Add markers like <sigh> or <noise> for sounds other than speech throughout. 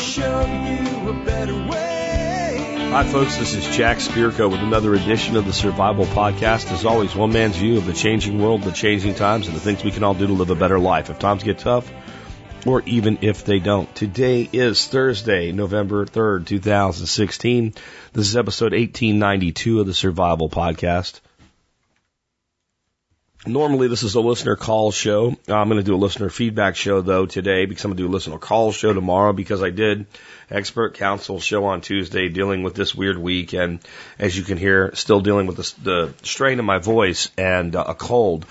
show you a better way. Hi, folks. This is Jack Spirko with another edition of the Survival Podcast. As always, one man's view of the changing world, the changing times, and the things we can all do to live a better life if times get tough or even if they don't. Today is Thursday, November 3rd, 2016. This is episode 1892 of the Survival Podcast. Normally, this is a listener call show. I'm going to do a listener feedback show though today because I'm going to do a listener call show tomorrow because I did expert council show on Tuesday dealing with this weird week and as you can hear, still dealing with the, the strain of my voice and uh, a cold.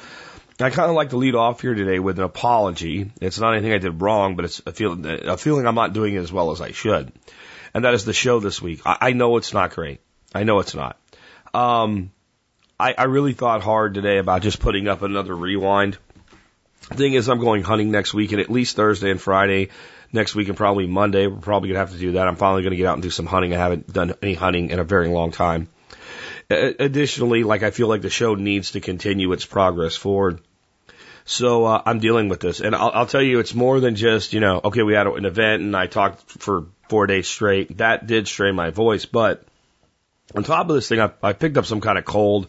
I kind of like to lead off here today with an apology. It's not anything I did wrong, but it's a feeling, a feeling I'm not doing it as well as I should. And that is the show this week. I, I know it's not great. I know it's not. Um, I, I really thought hard today about just putting up another rewind. Thing is, I'm going hunting next week, and at least Thursday and Friday next week, and probably Monday. We're probably gonna have to do that. I'm finally gonna get out and do some hunting. I haven't done any hunting in a very long time. Additionally, like I feel like the show needs to continue its progress forward. So uh, I'm dealing with this, and I'll, I'll tell you, it's more than just you know, okay, we had an event and I talked for four days straight. That did strain my voice, but on top of this thing, I, I picked up some kind of cold.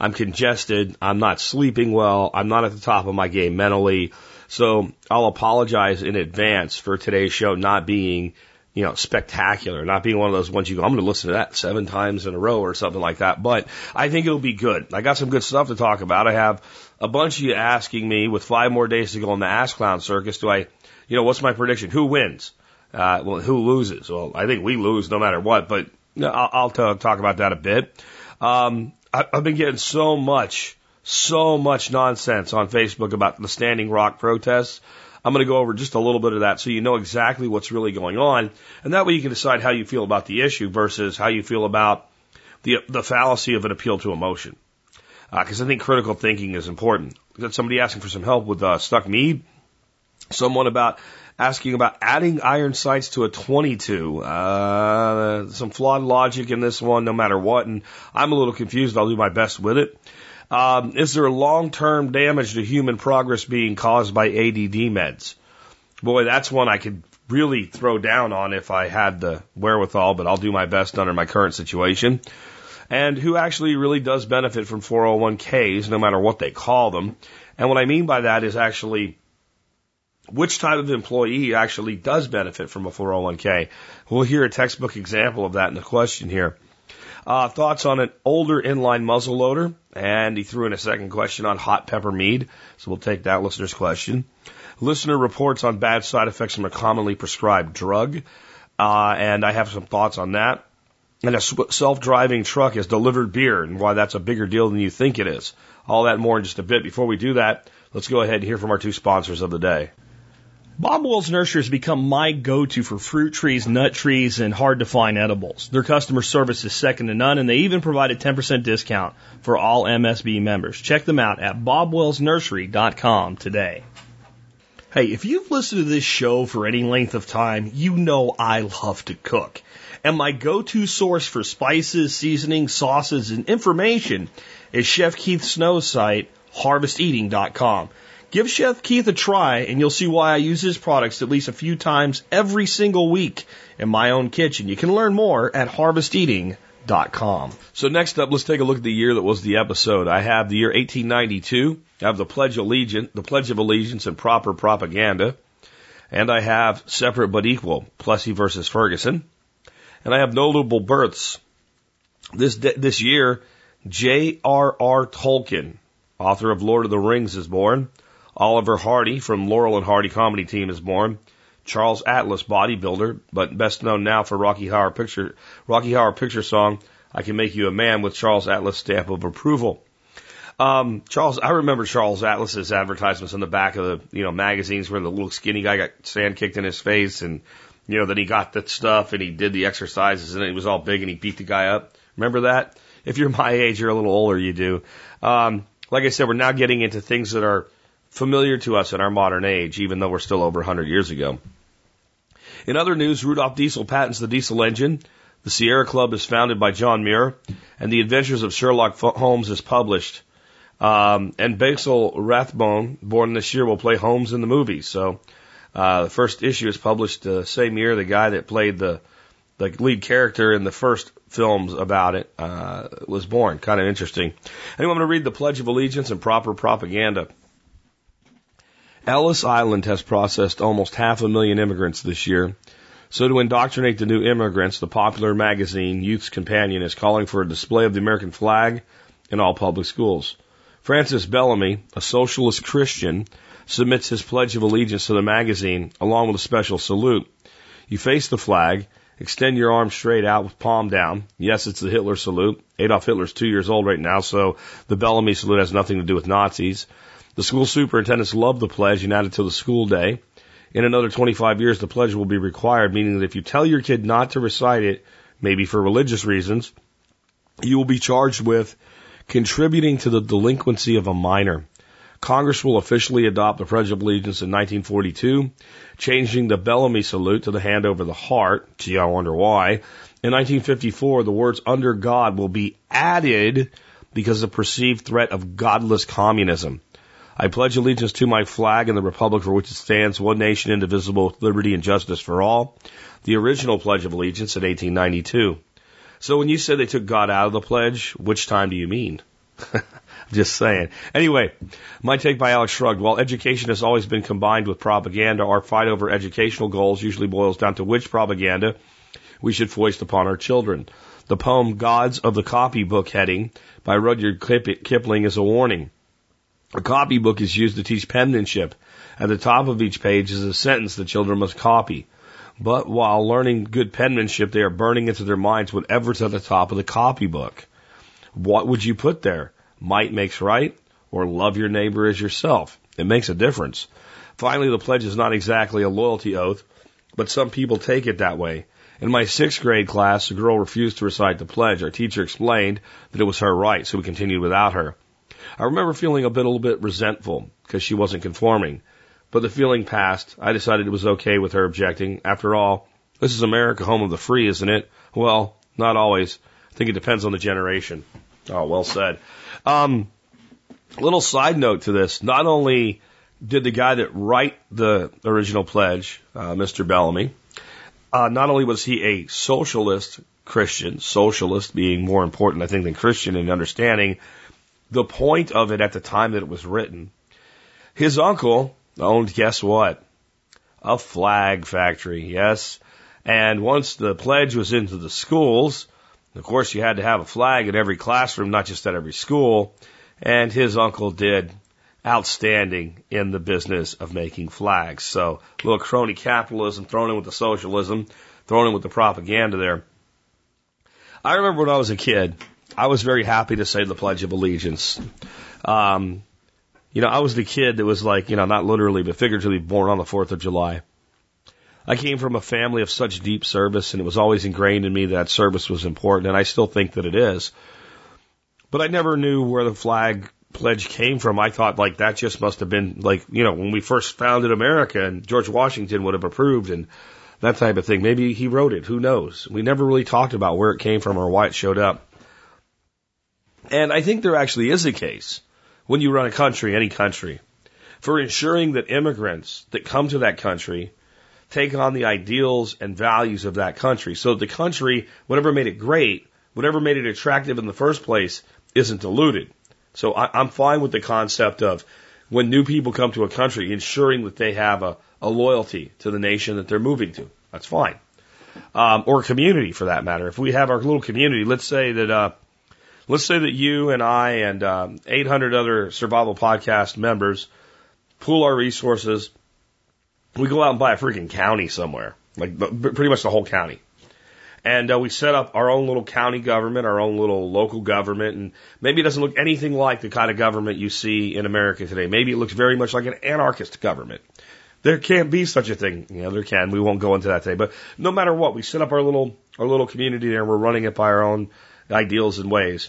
I'm congested. I'm not sleeping well. I'm not at the top of my game mentally. So I'll apologize in advance for today's show not being, you know, spectacular, not being one of those ones you go, I'm going to listen to that seven times in a row or something like that. But I think it'll be good. I got some good stuff to talk about. I have a bunch of you asking me with five more days to go on the Ass Clown Circus. Do I, you know, what's my prediction? Who wins? Uh, well, who loses? Well, I think we lose no matter what, but I'll, I'll talk about that a bit. Um, I've been getting so much, so much nonsense on Facebook about the Standing Rock protests. I'm going to go over just a little bit of that so you know exactly what's really going on. And that way you can decide how you feel about the issue versus how you feel about the, the fallacy of an appeal to emotion. Because uh, I think critical thinking is important. Got somebody asking for some help with uh, stuck mead. Someone about asking about adding iron sights to a 22. Uh, some flawed logic in this one, no matter what, and I'm a little confused. I'll do my best with it. Um, is there long-term damage to human progress being caused by ADD meds? Boy, that's one I could really throw down on if I had the wherewithal, but I'll do my best under my current situation. And who actually really does benefit from 401ks, no matter what they call them. And what I mean by that is actually which type of employee actually does benefit from a 401k? We'll hear a textbook example of that in the question here. Uh, thoughts on an older inline muzzle loader, and he threw in a second question on hot pepper mead, so we'll take that listener's question. Listener reports on bad side effects from a commonly prescribed drug, uh, and I have some thoughts on that. And a self-driving truck has delivered beer, and why that's a bigger deal than you think it is. All that more in just a bit. Before we do that, let's go ahead and hear from our two sponsors of the day. Bob Wells Nursery has become my go-to for fruit trees, nut trees, and hard to find edibles. Their customer service is second to none, and they even provide a 10% discount for all MSB members. Check them out at bobwellsnursery.com today. Hey, if you've listened to this show for any length of time, you know I love to cook. And my go-to source for spices, seasonings, sauces, and information is Chef Keith Snow's site, harvesteating.com. Give Chef Keith a try and you'll see why I use his products at least a few times every single week in my own kitchen. You can learn more at harvesteating.com. So next up, let's take a look at the year that was the episode. I have the year 1892. I have the Pledge of Allegiance, the Pledge of Allegiance and proper propaganda. And I have separate but equal, Plessy versus Ferguson. And I have notable births. This, this year, J.R.R. Tolkien, author of Lord of the Rings, is born. Oliver Hardy from Laurel and Hardy Comedy Team is born. Charles Atlas, bodybuilder, but best known now for Rocky Horror Picture, Rocky Horror Picture song, I Can Make You a Man with Charles Atlas stamp of approval. Um, Charles, I remember Charles Atlas's advertisements on the back of the, you know, magazines where the little skinny guy got sand kicked in his face and, you know, then he got that stuff and he did the exercises and it was all big and he beat the guy up. Remember that? If you're my age, you're a little older, you do. Um, like I said, we're now getting into things that are familiar to us in our modern age, even though we're still over 100 years ago. In other news, Rudolph Diesel patents the diesel engine. The Sierra Club is founded by John Muir, and The Adventures of Sherlock Holmes is published. Um, and Basil Rathbone, born this year, will play Holmes in the movie. So Uh, the first issue is published the same year. The guy that played the the lead character in the first films about it uh, was born. Kind of interesting. Anyway, I'm going to read the Pledge of Allegiance and proper propaganda. Ellis Island has processed almost half a million immigrants this year. So to indoctrinate the new immigrants, the popular magazine Youth's Companion is calling for a display of the American flag in all public schools. Francis Bellamy, a socialist Christian, submits his pledge of allegiance to the magazine along with a special salute. You face the flag, extend your arm straight out with palm down. Yes, it's the Hitler salute. Adolf Hitler's two years old right now, so the Bellamy salute has nothing to do with Nazis. The school superintendents love the pledge and add it to the school day. In another 25 years, the pledge will be required, meaning that if you tell your kid not to recite it, maybe for religious reasons, you will be charged with contributing to the delinquency of a minor. Congress will officially adopt the Pledge of Allegiance in 1942, changing the Bellamy salute to the hand over the heart. Gee, I wonder why. In 1954, the words under God will be added because of the perceived threat of godless communism. I pledge allegiance to my flag and the republic for which it stands, one nation indivisible with liberty and justice for all. The original Pledge of Allegiance in 1892. So when you say they took God out of the pledge, which time do you mean? <laughs> Just saying. Anyway, my take by Alex Shrugged. While education has always been combined with propaganda, our fight over educational goals usually boils down to which propaganda we should foist upon our children. The poem Gods of the Copybook heading by Rudyard Kipling is a warning. A copybook is used to teach penmanship. At the top of each page is a sentence the children must copy. But while learning good penmanship, they are burning into their minds whatever's at the top of the copybook. What would you put there? Might makes right or love your neighbor as yourself. It makes a difference. Finally, the pledge is not exactly a loyalty oath, but some people take it that way. In my sixth grade class, a girl refused to recite the pledge. Our teacher explained that it was her right, so we continued without her. I remember feeling a bit, a little bit resentful because she wasn't conforming. But the feeling passed. I decided it was okay with her objecting. After all, this is America, home of the free, isn't it? Well, not always. I think it depends on the generation. Oh, well said. Um, little side note to this. Not only did the guy that write the original pledge, uh, Mr. Bellamy, uh, not only was he a socialist Christian, socialist being more important, I think, than Christian in understanding, the point of it at the time that it was written. His uncle owned, guess what? A flag factory, yes. And once the pledge was into the schools, of course you had to have a flag in every classroom, not just at every school. And his uncle did outstanding in the business of making flags. So a little crony capitalism thrown in with the socialism, thrown in with the propaganda there. I remember when I was a kid, I was very happy to say the Pledge of Allegiance. Um, you know, I was the kid that was like, you know, not literally, but figuratively born on the 4th of July. I came from a family of such deep service, and it was always ingrained in me that service was important, and I still think that it is. But I never knew where the flag pledge came from. I thought like that just must have been like, you know, when we first founded America and George Washington would have approved and that type of thing. Maybe he wrote it. Who knows? We never really talked about where it came from or why it showed up. And I think there actually is a case when you run a country, any country, for ensuring that immigrants that come to that country take on the ideals and values of that country. So the country, whatever made it great, whatever made it attractive in the first place, isn't diluted. So I, am fine with the concept of when new people come to a country, ensuring that they have a, a loyalty to the nation that they're moving to. That's fine. Um, or community for that matter. If we have our little community, let's say that uh, Let's say that you and I and um, 800 other survival podcast members pool our resources. We go out and buy a freaking county somewhere, like pretty much the whole county. And uh, we set up our own little county government, our own little local government, and maybe it doesn't look anything like the kind of government you see in America today. Maybe it looks very much like an anarchist government. There can't be such a thing. You know, there can. We won't go into that today. But no matter what, we set up our little our little community there. and We're running it by our own ideals and ways.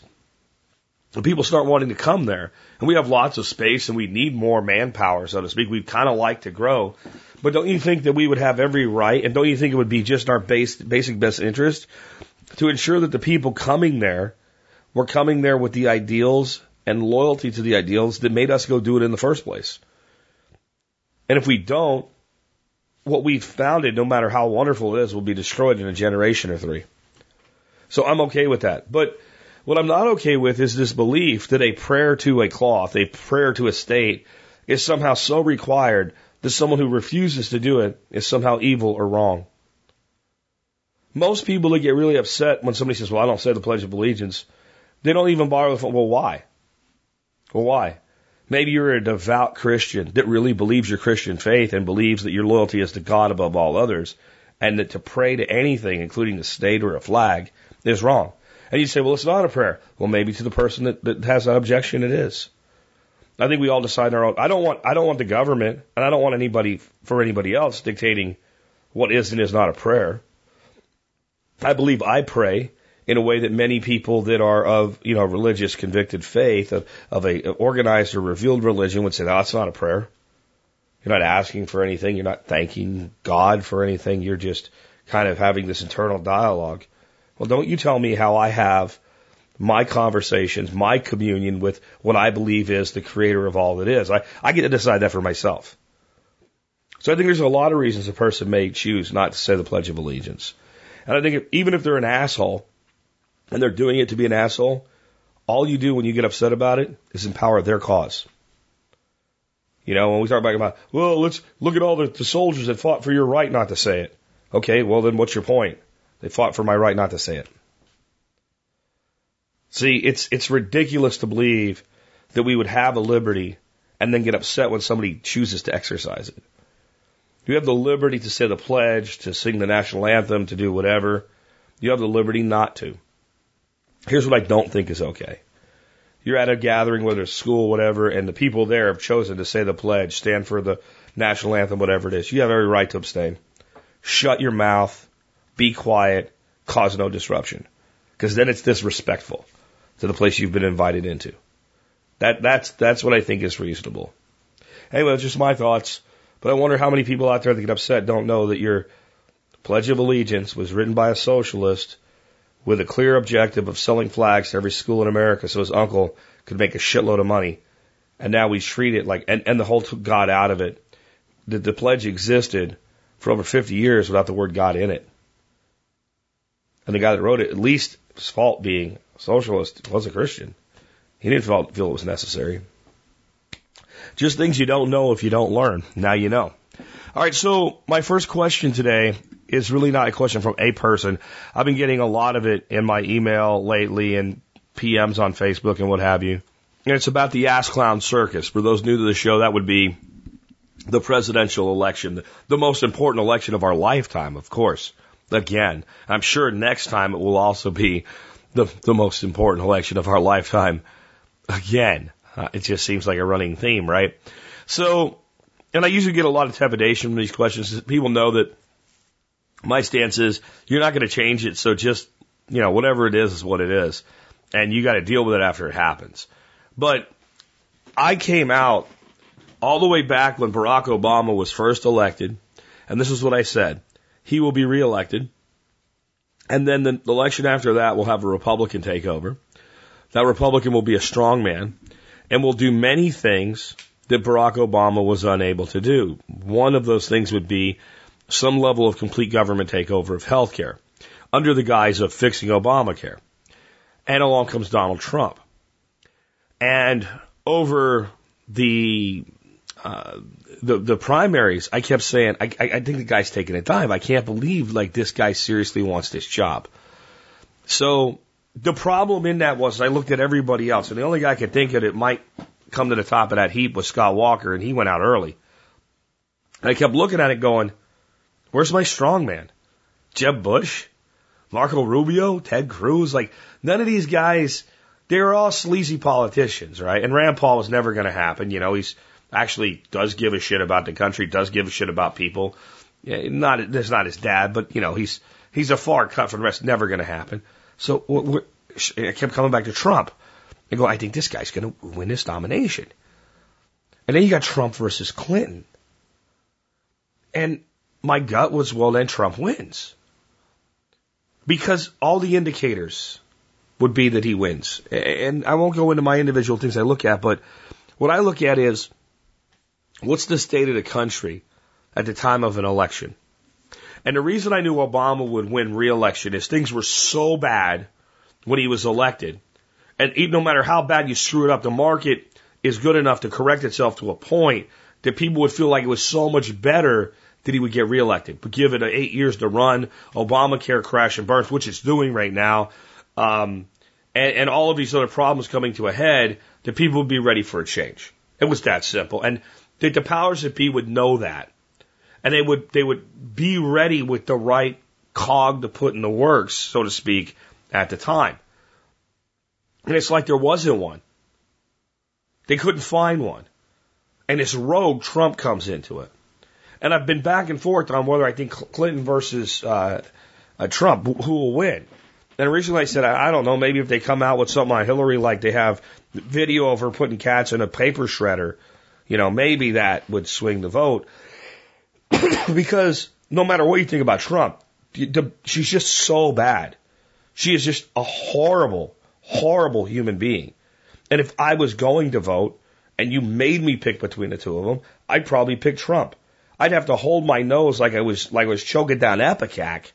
And people start wanting to come there. And we have lots of space and we need more manpower, so to speak. We'd kind of like to grow. But don't you think that we would have every right and don't you think it would be just our base, basic best interest to ensure that the people coming there were coming there with the ideals and loyalty to the ideals that made us go do it in the first place? And if we don't, what we've founded, no matter how wonderful it is, will be destroyed in a generation or three. So I'm okay with that. But what I'm not okay with is this belief that a prayer to a cloth, a prayer to a state, is somehow so required that someone who refuses to do it is somehow evil or wrong. Most people that get really upset when somebody says, Well, I don't say the Pledge of Allegiance, they don't even bother with, Well, why? Well, why? Maybe you're a devout Christian that really believes your Christian faith and believes that your loyalty is to God above all others, and that to pray to anything, including the state or a flag, is wrong. And you say, well, it's not a prayer. Well, maybe to the person that, that has that objection, it is. I think we all decide our own. I don't want, I don't want the government, and I don't want anybody for anybody else dictating what is and is not a prayer. I believe I pray in a way that many people that are of, you know, religious convicted faith, of, of a organized or revealed religion would say, no, that's not a prayer. You're not asking for anything. You're not thanking God for anything. You're just kind of having this internal dialogue. Well, don't you tell me how I have my conversations, my communion with what I believe is the creator of all that is. I, I get to decide that for myself. So I think there's a lot of reasons a person may choose not to say the Pledge of Allegiance. And I think if, even if they're an asshole and they're doing it to be an asshole, all you do when you get upset about it is empower their cause. You know, when we talk about, well, let's look at all the, the soldiers that fought for your right not to say it. Okay, well then what's your point? They fought for my right not to say it. See, it's, it's ridiculous to believe that we would have a liberty and then get upset when somebody chooses to exercise it. You have the liberty to say the pledge, to sing the national anthem, to do whatever. You have the liberty not to. Here's what I don't think is okay. You're at a gathering, whether it's school, whatever, and the people there have chosen to say the pledge, stand for the national anthem, whatever it is. You have every right to abstain. Shut your mouth be quiet, cause no disruption. Because then it's disrespectful to the place you've been invited into. That, that's, that's what I think is reasonable. Anyway, it's just my thoughts. But I wonder how many people out there that get upset don't know that your Pledge of Allegiance was written by a socialist with a clear objective of selling flags to every school in America so his uncle could make a shitload of money. And now we treat it like, and, and the whole took God out of it. The, the pledge existed for over 50 years without the word God in it. And the guy that wrote it, at least his fault being socialist, was a Christian. He didn't feel, feel it was necessary. Just things you don't know if you don't learn. Now you know. All right, so my first question today is really not a question from a person. I've been getting a lot of it in my email lately and PMs on Facebook and what have you. And it's about the Ass Clown Circus. For those new to the show, that would be the presidential election, the most important election of our lifetime, of course again. I'm sure next time it will also be the, the most important election of our lifetime again. Uh, it just seems like a running theme, right? So, and I usually get a lot of trepidation from these questions. People know that my stance is you're not going to change it. So just, you know, whatever it is is what it is. And you got to deal with it after it happens. But I came out all the way back when Barack Obama was first elected. And this is what I said. He will be reelected. And then the election after that will have a Republican take over. That Republican will be a strong man and will do many things that Barack Obama was unable to do. One of those things would be some level of complete government takeover of healthcare under the guise of fixing Obamacare. And along comes Donald Trump. And over the uh, the the primaries, I kept saying, I, I, think the guy's taking a dive. I can't believe like this guy seriously wants this job. So the problem in that was I looked at everybody else, and the only guy I could think of that might come to the top of that heap was Scott Walker, and he went out early. And I kept looking at it, going, "Where's my strong man? Jeb Bush, Marco Rubio, Ted Cruz? Like none of these guys." They were all sleazy politicians, right? And Rand Paul was never going to happen. You know, he's actually does give a shit about the country, does give a shit about people. Yeah, not that's not his dad, but you know he's he's a far cut from the rest. Never going to happen. So I kept coming back to Trump. I go, I think this guy's going to win this nomination. And then you got Trump versus Clinton. And my gut was, well, then Trump wins. Because all the indicators would be that he wins. And I won't go into my individual things I look at, but what I look at is What's the state of the country at the time of an election. And the reason I knew Obama would win re-election is things were so bad when he was elected. And even no matter how bad you screw it up, the market is good enough to correct itself to a point that people would feel like it was so much better that he would get reelected. But give it eight years to run, Obamacare crash and burns, which it's doing right now, um, and, and all of these other problems coming to a head, that people would be ready for a change. It was that simple. And that the powers that be would know that. And they would, they would be ready with the right cog to put in the works, so to speak, at the time. And it's like there wasn't one. They couldn't find one. And this rogue Trump comes into it. And I've been back and forth on whether I think Clinton versus uh, uh, Trump, who will win. And originally I said, I, I don't know, maybe if they come out with something on Hillary, like they have video of her putting cats in a paper shredder, you know, maybe that would swing the vote. <coughs> because no matter what you think about Trump, she's just so bad. She is just a horrible, horrible human being. And if I was going to vote and you made me pick between the two of them, I'd probably pick Trump. I'd have to hold my nose like I was like I was choking down Ipecac,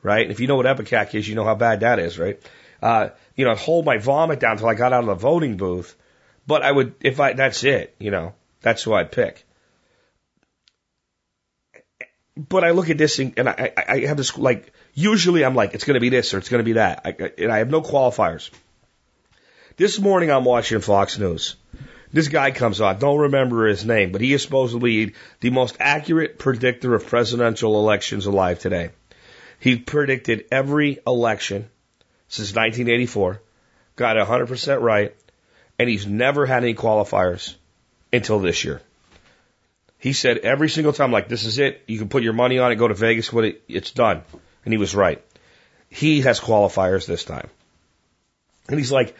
right? And if you know what Ipecac is, you know how bad that is, right? Uh, you know, hold my vomit down until I got out of the voting booth. But I would, if I, that's it, you know, that's who I'd pick. But I look at this and, and I, I have this, like, usually I'm like, it's going to be this or it's going to be that. I, and I have no qualifiers. This morning I'm watching Fox News. This guy comes on, don't remember his name, but he is supposedly the most accurate predictor of presidential elections alive today. He predicted every election since 1984, got 100% right, and he's never had any qualifiers until this year. He said every single time, like, this is it. You can put your money on it, go to Vegas with it. It's done. And he was right. He has qualifiers this time. And he's like,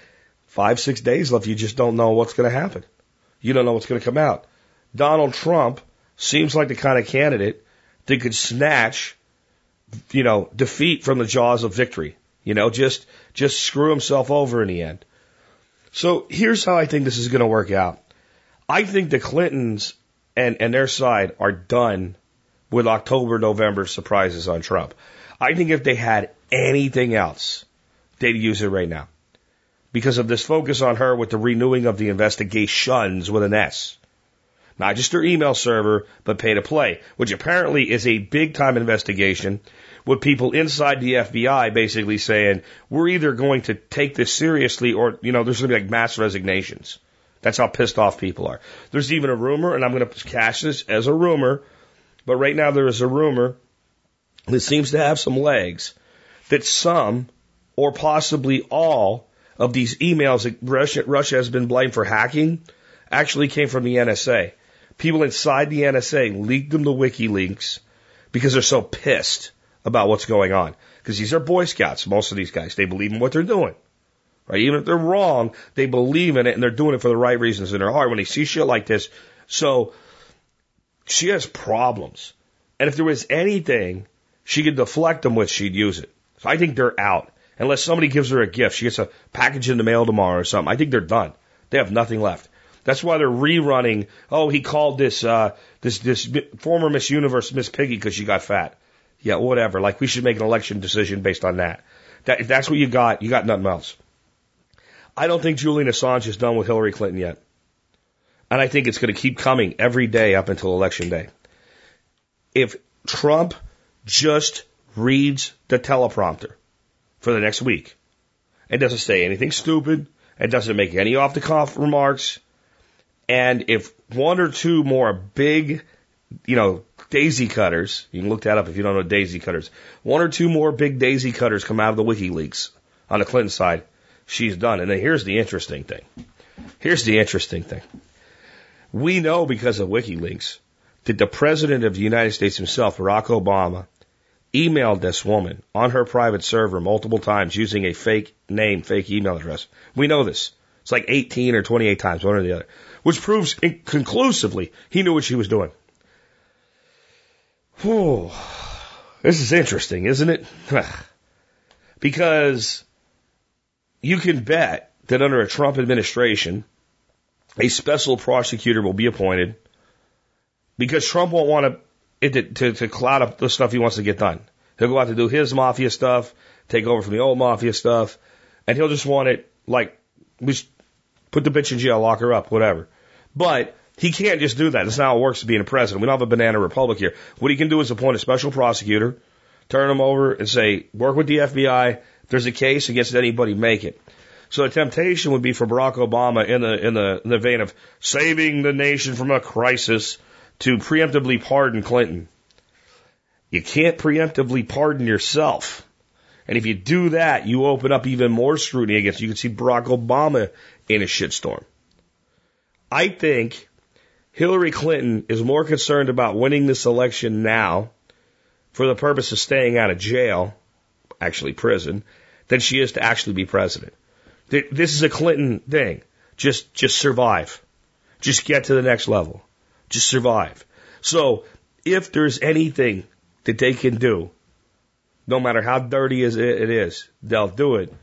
five, six days left. You just don't know what's going to happen. You don't know what's going to come out. Donald Trump seems like the kind of candidate that could snatch, you know, defeat from the jaws of victory. You know, just, just screw himself over in the end. So here's how I think this is going to work out. I think the Clintons and, and their side are done with October, November surprises on Trump. I think if they had anything else, they'd use it right now. Because of this focus on her with the renewing of the investigations with an S. Not just her email server, but pay to play, which apparently is a big time investigation with people inside the FBI basically saying, we're either going to take this seriously or, you know, there's going to be like mass resignations. That's how pissed off people are. There's even a rumor, and I'm going to cash this as a rumor, but right now there is a rumor that seems to have some legs that some or possibly all of these emails that Russia, Russia has been blamed for hacking actually came from the NSA. People inside the NSA leaked them to WikiLeaks because they're so pissed about what's going on. Because these are Boy Scouts, most of these guys. They believe in what they're doing. Right? Even if they're wrong, they believe in it and they're doing it for the right reasons in their heart when they see shit like this. So she has problems. And if there was anything she could deflect them with, she'd use it. So I think they're out. Unless somebody gives her a gift. She gets a package in the mail tomorrow or something. I think they're done. They have nothing left. That's why they're rerunning. Oh, he called this uh, this this former Miss Universe Miss Piggy because she got fat. Yeah, whatever. Like we should make an election decision based on that. That if that's what you got, you got nothing else. I don't think Julian Assange is done with Hillary Clinton yet. And I think it's going to keep coming every day up until election day. If Trump just reads the teleprompter for the next week and doesn't say anything stupid and doesn't make any off the cuff remarks, and if one or two more big, you know, daisy cutters. You can look that up if you don't know daisy cutters. One or two more big daisy cutters come out of the WikiLeaks on the Clinton side. She's done. And then here's the interesting thing. Here's the interesting thing. We know because of WikiLeaks that the President of the United States himself, Barack Obama, emailed this woman on her private server multiple times using a fake name, fake email address. We know this. It's like 18 or 28 times, one or the other, which proves conclusively he knew what she was doing. Whew. This is interesting, isn't it? <sighs> because you can bet that under a Trump administration, a special prosecutor will be appointed because Trump won't want to it, to, to, to cloud up the stuff he wants to get done. He'll go out to do his mafia stuff, take over from the old mafia stuff, and he'll just want it like, just put the bitch in jail, lock her up, whatever. But he can't just do that. That's not how it works being a president. We don't have a banana republic here. What he can do is appoint a special prosecutor, turn him over and say, work with the FBI. There's a case against anybody, make it. So the temptation would be for Barack Obama in the, in the, in the vein of saving the nation from a crisis to preemptively pardon Clinton. You can't preemptively pardon yourself. And if you do that, you open up even more scrutiny against you. You can see Barack Obama in a shitstorm. I think Hillary Clinton is more concerned about winning this election now for the purpose of staying out of jail, actually prison, than she is to actually be president. This is a Clinton thing. Just, just survive. Just get to the next level. Just survive. So if there's anything that they can do, no matter how dirty it is, they'll do it.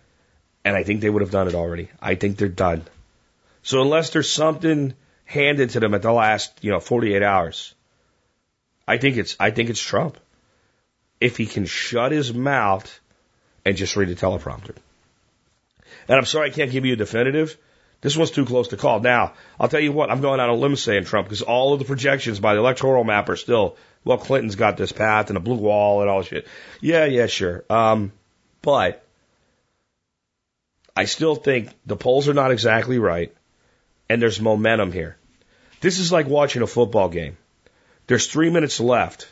And I think they would have done it already. I think they're done. So unless there's something handed to them at the last, you know, 48 hours. I think it's, I think it's Trump. If he can shut his mouth and just read a teleprompter. And I'm sorry I can't give you a definitive. This one's too close to call. Now, I'll tell you what, I'm going out on a limb saying Trump because all of the projections by the electoral map are still, well, Clinton's got this path and a blue wall and all this shit. Yeah, yeah, sure. Um, but I still think the polls are not exactly right and there's momentum here. This is like watching a football game. There's three minutes left.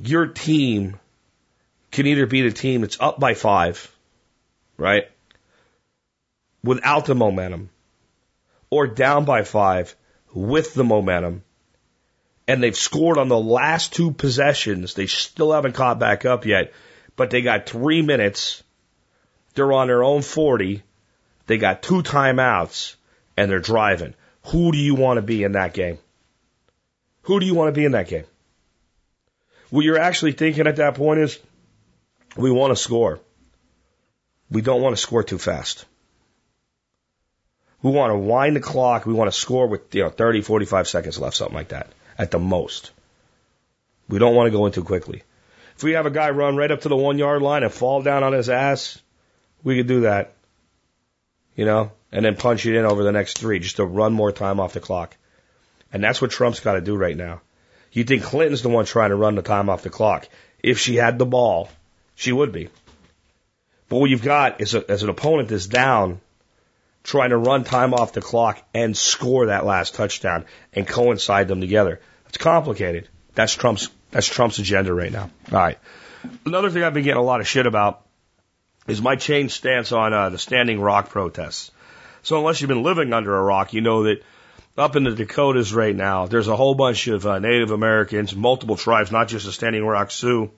Your team can either beat a team that's up by five, right? Without the momentum, or down by five with the momentum. And they've scored on the last two possessions. They still haven't caught back up yet, but they got three minutes. They're on their own 40. They got two timeouts and they're driving. Who do you want to be in that game? Who do you want to be in that game? What you're actually thinking at that point is, we want to score. We don't want to score too fast. We want to wind the clock. We want to score with, you know, 30, 45 seconds left, something like that, at the most. We don't want to go in too quickly. If we have a guy run right up to the one yard line and fall down on his ass, we could do that. You know? and then punch it in over the next three just to run more time off the clock. And that's what Trump's got to do right now. You think Clinton's the one trying to run the time off the clock. If she had the ball, she would be. But what you've got is a, as an opponent that's down, trying to run time off the clock and score that last touchdown and coincide them together. It's complicated. That's Trump's that's Trump's agenda right now. All right. Another thing I've been getting a lot of shit about is my change stance on uh, the Standing Rock protests. So unless you've been living under a rock, you know that up in the Dakotas right now, there's a whole bunch of uh, Native Americans, multiple tribes, not just the Standing Rock Sioux,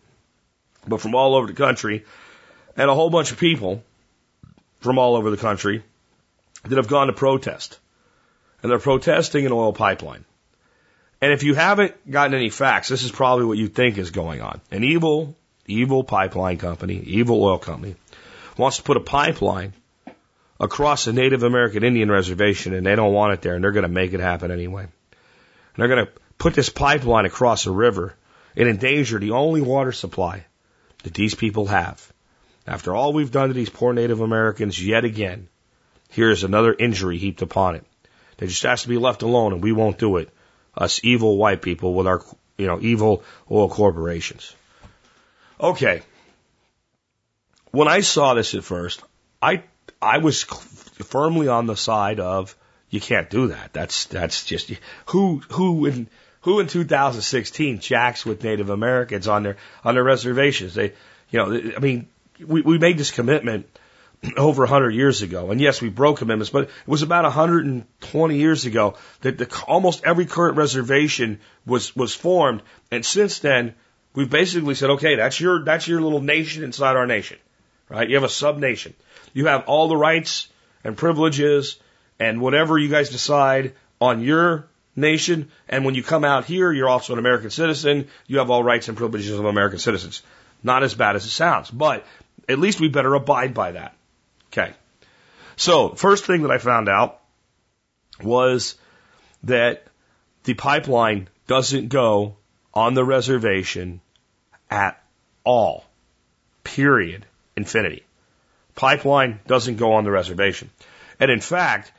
but from all over the country, and a whole bunch of people from all over the country that have gone to protest. And they're protesting an oil pipeline. And if you haven't gotten any facts, this is probably what you think is going on. An evil, evil pipeline company, evil oil company, wants to put a pipeline across a Native American Indian reservation and they don't want it there and they're going to make it happen anyway. And they're going to put this pipeline across a river and endanger the only water supply that these people have. After all we've done to these poor Native Americans yet again, here's another injury heaped upon it. They just has to be left alone and we won't do it. Us evil white people with our, you know, evil oil corporations. Okay. When I saw this at first, I I was firmly on the side of you can't do that. That's that's just who who in who in 2016 jacks with Native Americans on their on their reservations. They, you know, I mean, we we made this commitment <clears throat> over 100 years ago, and yes, we broke commitments, but it was about 120 years ago that the, almost every current reservation was was formed, and since then we've basically said, okay, that's your that's your little nation inside our nation, right? You have a sub nation. You have all the rights and privileges and whatever you guys decide on your nation. And when you come out here, you're also an American citizen. You have all rights and privileges of American citizens. Not as bad as it sounds, but at least we better abide by that. Okay. So, first thing that I found out was that the pipeline doesn't go on the reservation at all. Period. Infinity. Pipeline doesn't go on the reservation. And in fact,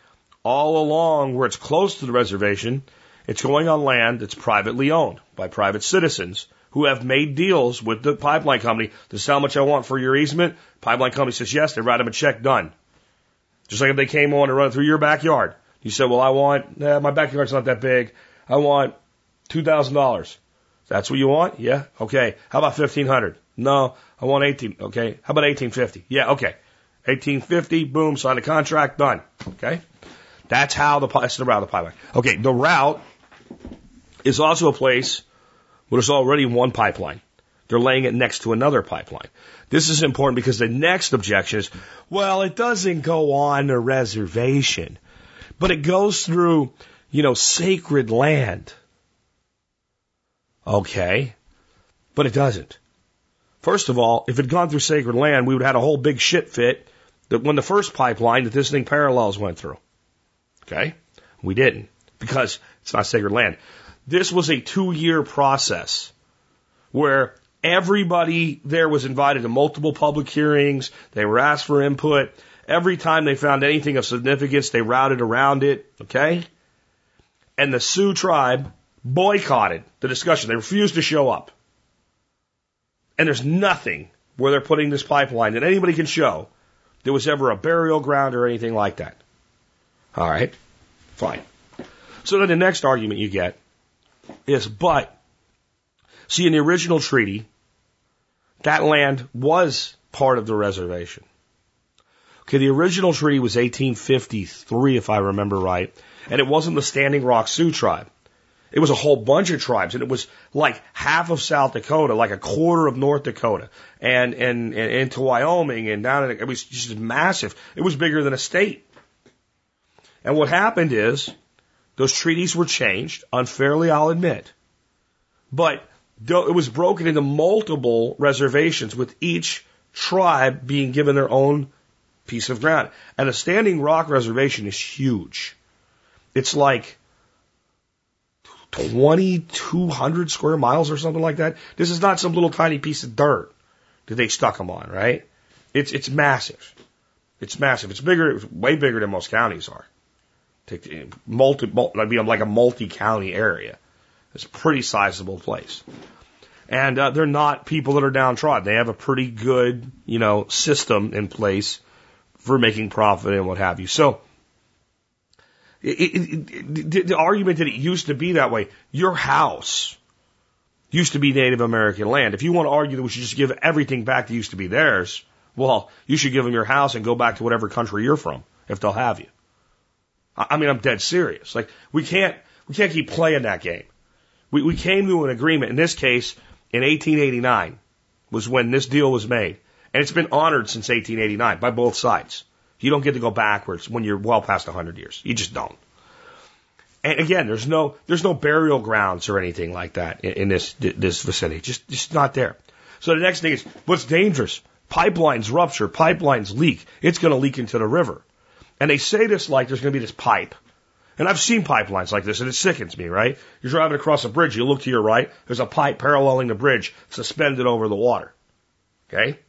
all along where it's close to the reservation, it's going on land that's privately owned by private citizens who have made deals with the pipeline company. This is how much I want for your easement. Pipeline company says yes. They write them a check. Done. Just like if they came on and run through your backyard. You said, well, I want, eh, my backyard's not that big. I want $2,000. That's what you want? Yeah. Okay. How about 1500? No, I want 18. Okay. How about 1850? Yeah. Okay. 1850. Boom. Sign the contract. Done. Okay. That's how the, that's the route of the pipeline. Okay. The route is also a place where there's already one pipeline. They're laying it next to another pipeline. This is important because the next objection is, well, it doesn't go on a reservation, but it goes through, you know, sacred land. Okay. But it doesn't. First of all, if it had gone through sacred land, we would have had a whole big shit fit that when the first pipeline that this thing parallels went through. Okay? We didn't because it's not sacred land. This was a two year process where everybody there was invited to multiple public hearings. They were asked for input. Every time they found anything of significance, they routed around it. Okay? And the Sioux tribe boycotted the discussion. They refused to show up. And there's nothing where they're putting this pipeline that anybody can show there was ever a burial ground or anything like that. All right, fine. So then the next argument you get is, but, see, in the original treaty, that land was part of the reservation. Okay, the original treaty was 1853, if I remember right, and it wasn't the Standing Rock Sioux tribe. It was a whole bunch of tribes, and it was like half of South Dakota, like a quarter of North Dakota, and and, and into Wyoming, and down. In, it was just massive. It was bigger than a state. And what happened is those treaties were changed unfairly, I'll admit, but it was broken into multiple reservations with each tribe being given their own piece of ground. And a Standing Rock reservation is huge. It's like 2,200 square miles or something like that. This is not some little tiny piece of dirt that they stuck them on, right? It's, it's massive. It's massive. It's bigger, it's way bigger than most counties are. Take multi, multi like, be like a multi-county area. It's a pretty sizable place. And uh, they're not people that are downtrodden. They have a pretty good, you know, system in place for making profit and what have you. So, it, it, it, the argument that it used to be that way, your house used to be Native American land. If you want to argue that we should just give everything back that used to be theirs, well, you should give them your house and go back to whatever country you're from, if they'll have you. I mean, I'm dead serious. Like, we can't, we can't keep playing that game. We, we came to an agreement, in this case, in 1889 was when this deal was made. And it's been honored since 1889 by both sides. You don't get to go backwards when you're well past 100 years. You just don't. And again, there's no there's no burial grounds or anything like that in, in this this vicinity. Just just not there. So the next thing is what's dangerous? Pipelines rupture, pipelines leak. It's going to leak into the river. And they say this like there's going to be this pipe. And I've seen pipelines like this, and it sickens me, right? You're driving across a bridge, you look to your right, there's a pipe paralleling the bridge, suspended over the water. Okay?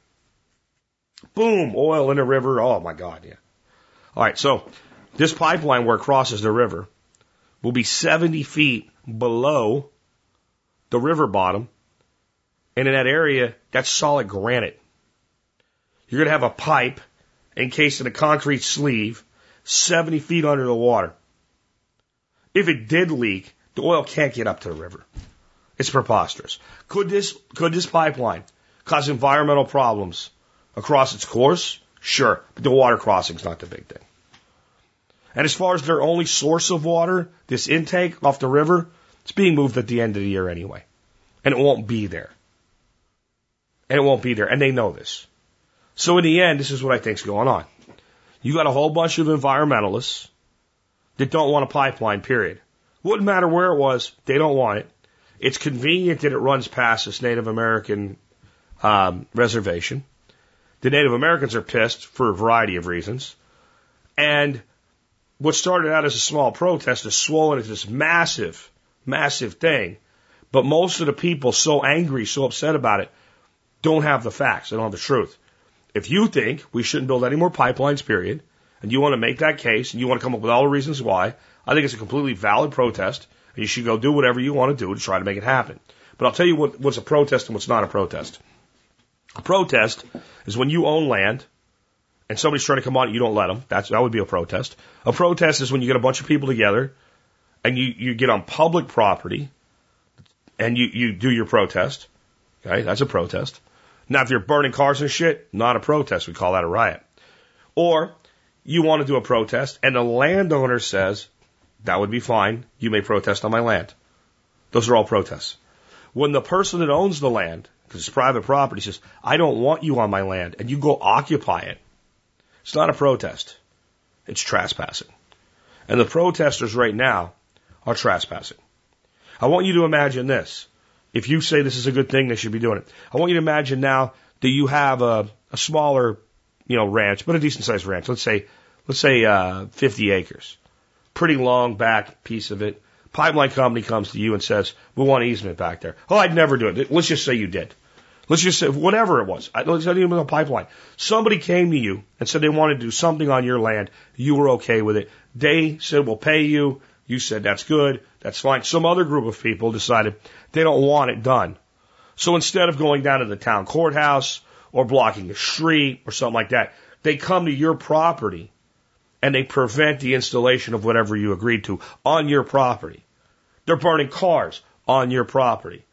Boom, oil in the river. Oh my God, yeah. All right, so this pipeline where it crosses the river will be 70 feet below the river bottom. And in that area, that's solid granite. You're going to have a pipe encased in a concrete sleeve 70 feet under the water. If it did leak, the oil can't get up to the river. It's preposterous. Could this, could this pipeline cause environmental problems across its course? Sure, but the water crossing is not the big thing. And as far as their only source of water, this intake off the river, it's being moved at the end of the year anyway. And it won't be there. And it won't be there. And they know this. So in the end, this is what I think's going on. You got a whole bunch of environmentalists that don't want a pipeline, period. Wouldn't matter where it was, they don't want it. It's convenient that it runs past this Native American um, reservation. The Native Americans are pissed for a variety of reasons. And what started out as a small protest has swollen into this massive, massive thing But most of the people so angry, so upset about it, don't have the facts. They don't have the truth. If you think we shouldn't build any more pipelines, period, and you want to make that case and you want to come up with all the reasons why, I think it's a completely valid protest. And you should go do whatever you want to do to try to make it happen. But I'll tell you what, what's a protest and what's not a protest. A protest is when you own land and somebody's trying to come on it, you don't let them. That's, that would be a protest. A protest is when you get a bunch of people together and you, you get on public property and you, you do your protest. Okay, that's a protest. Now, if you're burning cars and shit, not a protest. We call that a riot. Or you want to do a protest and the landowner says, that would be fine. You may protest on my land. Those are all protests. When the person that owns the land, because it's private property, says, I don't want you on my land, and you go occupy it, it's not a protest. It's trespassing. And the protesters right now are trespassing. I want you to imagine this. If you say this is a good thing, they should be doing it. I want you to imagine now that you have a, a smaller, you know, ranch, but a decent sized ranch. Let's say, let's say, uh, 50 acres. Pretty long back piece of it. Pipeline company comes to you and says, we want easement back there. Oh, I'd never do it. Let's just say you did. Let's just say whatever it was. Let's not even a pipeline. Somebody came to you and said they wanted to do something on your land. You were okay with it. They said we'll pay you. You said that's good. That's fine. Some other group of people decided they don't want it done. So instead of going down to the town courthouse or blocking a street or something like that, they come to your property and they prevent the installation of whatever you agreed to on your property. They're burning cars on your property.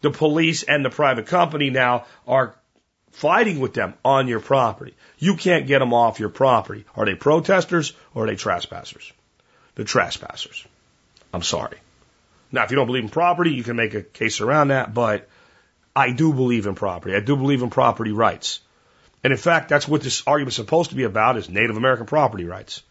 The police and the private company now are fighting with them on your property. You can't get them off your property. Are they protesters or are they trespassers? The trespassers. I'm sorry. Now, if you don't believe in property, you can make a case around that, but I do believe in property. I do believe in property rights. And in fact, that's what this argument is supposed to be about is Native American property rights.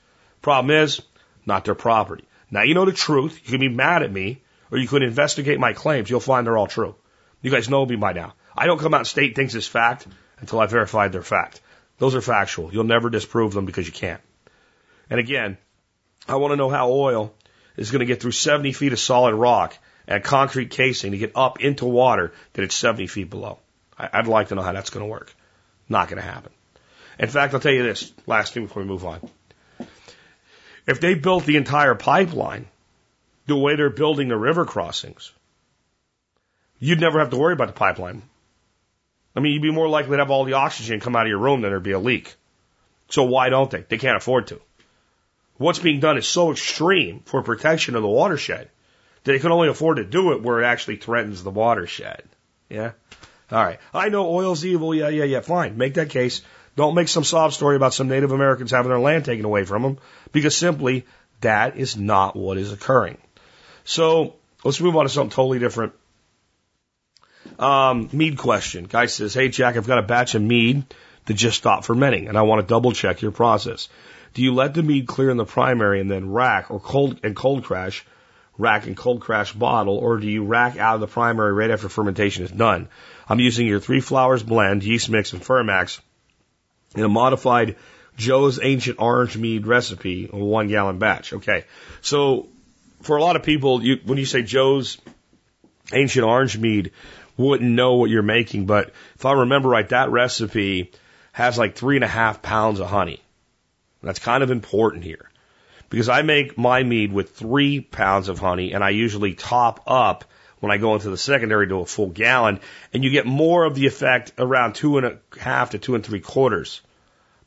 Problem is, not their property. Now you know the truth. You can be mad at me, or you could investigate my claims. You'll find they're all true. You guys know me by now. I don't come out and state things as fact until I've verified they're fact. Those are factual. You'll never disprove them because you can't. And again, I want to know how oil is going to get through 70 feet of solid rock and concrete casing to get up into water that it's 70 feet below. I'd like to know how that's going to work. Not going to happen. In fact, I'll tell you this last thing before we move on. If they built the entire pipeline the way they're building the river crossings, you'd never have to worry about the pipeline. I mean, you'd be more likely to have all the oxygen come out of your room than there'd be a leak. So why don't they? They can't afford to. What's being done is so extreme for protection of the watershed that they can only afford to do it where it actually threatens the watershed. Yeah? All right. I know oil's evil. Yeah, yeah, yeah. Fine. Make that case. Don't make some sob story about some Native Americans having their land taken away from them because simply that is not what is occurring. So let's move on to something totally different. Um, mead question. Guy says, Hey Jack, I've got a batch of mead that just stopped fermenting and I want to double check your process. Do you let the mead clear in the primary and then rack or cold and cold crash, rack and cold crash bottle, or do you rack out of the primary right after fermentation is done? I'm using your three flowers blend, yeast mix, and Fermax in a modified Joe's Ancient Orange Mead recipe, a one gallon batch. Okay. So for a lot of people, you, when you say Joe's Ancient Orange Mead, wouldn't know what you're making, but if I remember right, that recipe has like three and a half pounds of honey. That's kind of important here because I make my mead with three pounds of honey and I usually top up when I go into the secondary to a full gallon and you get more of the effect around two and a half to two and three quarters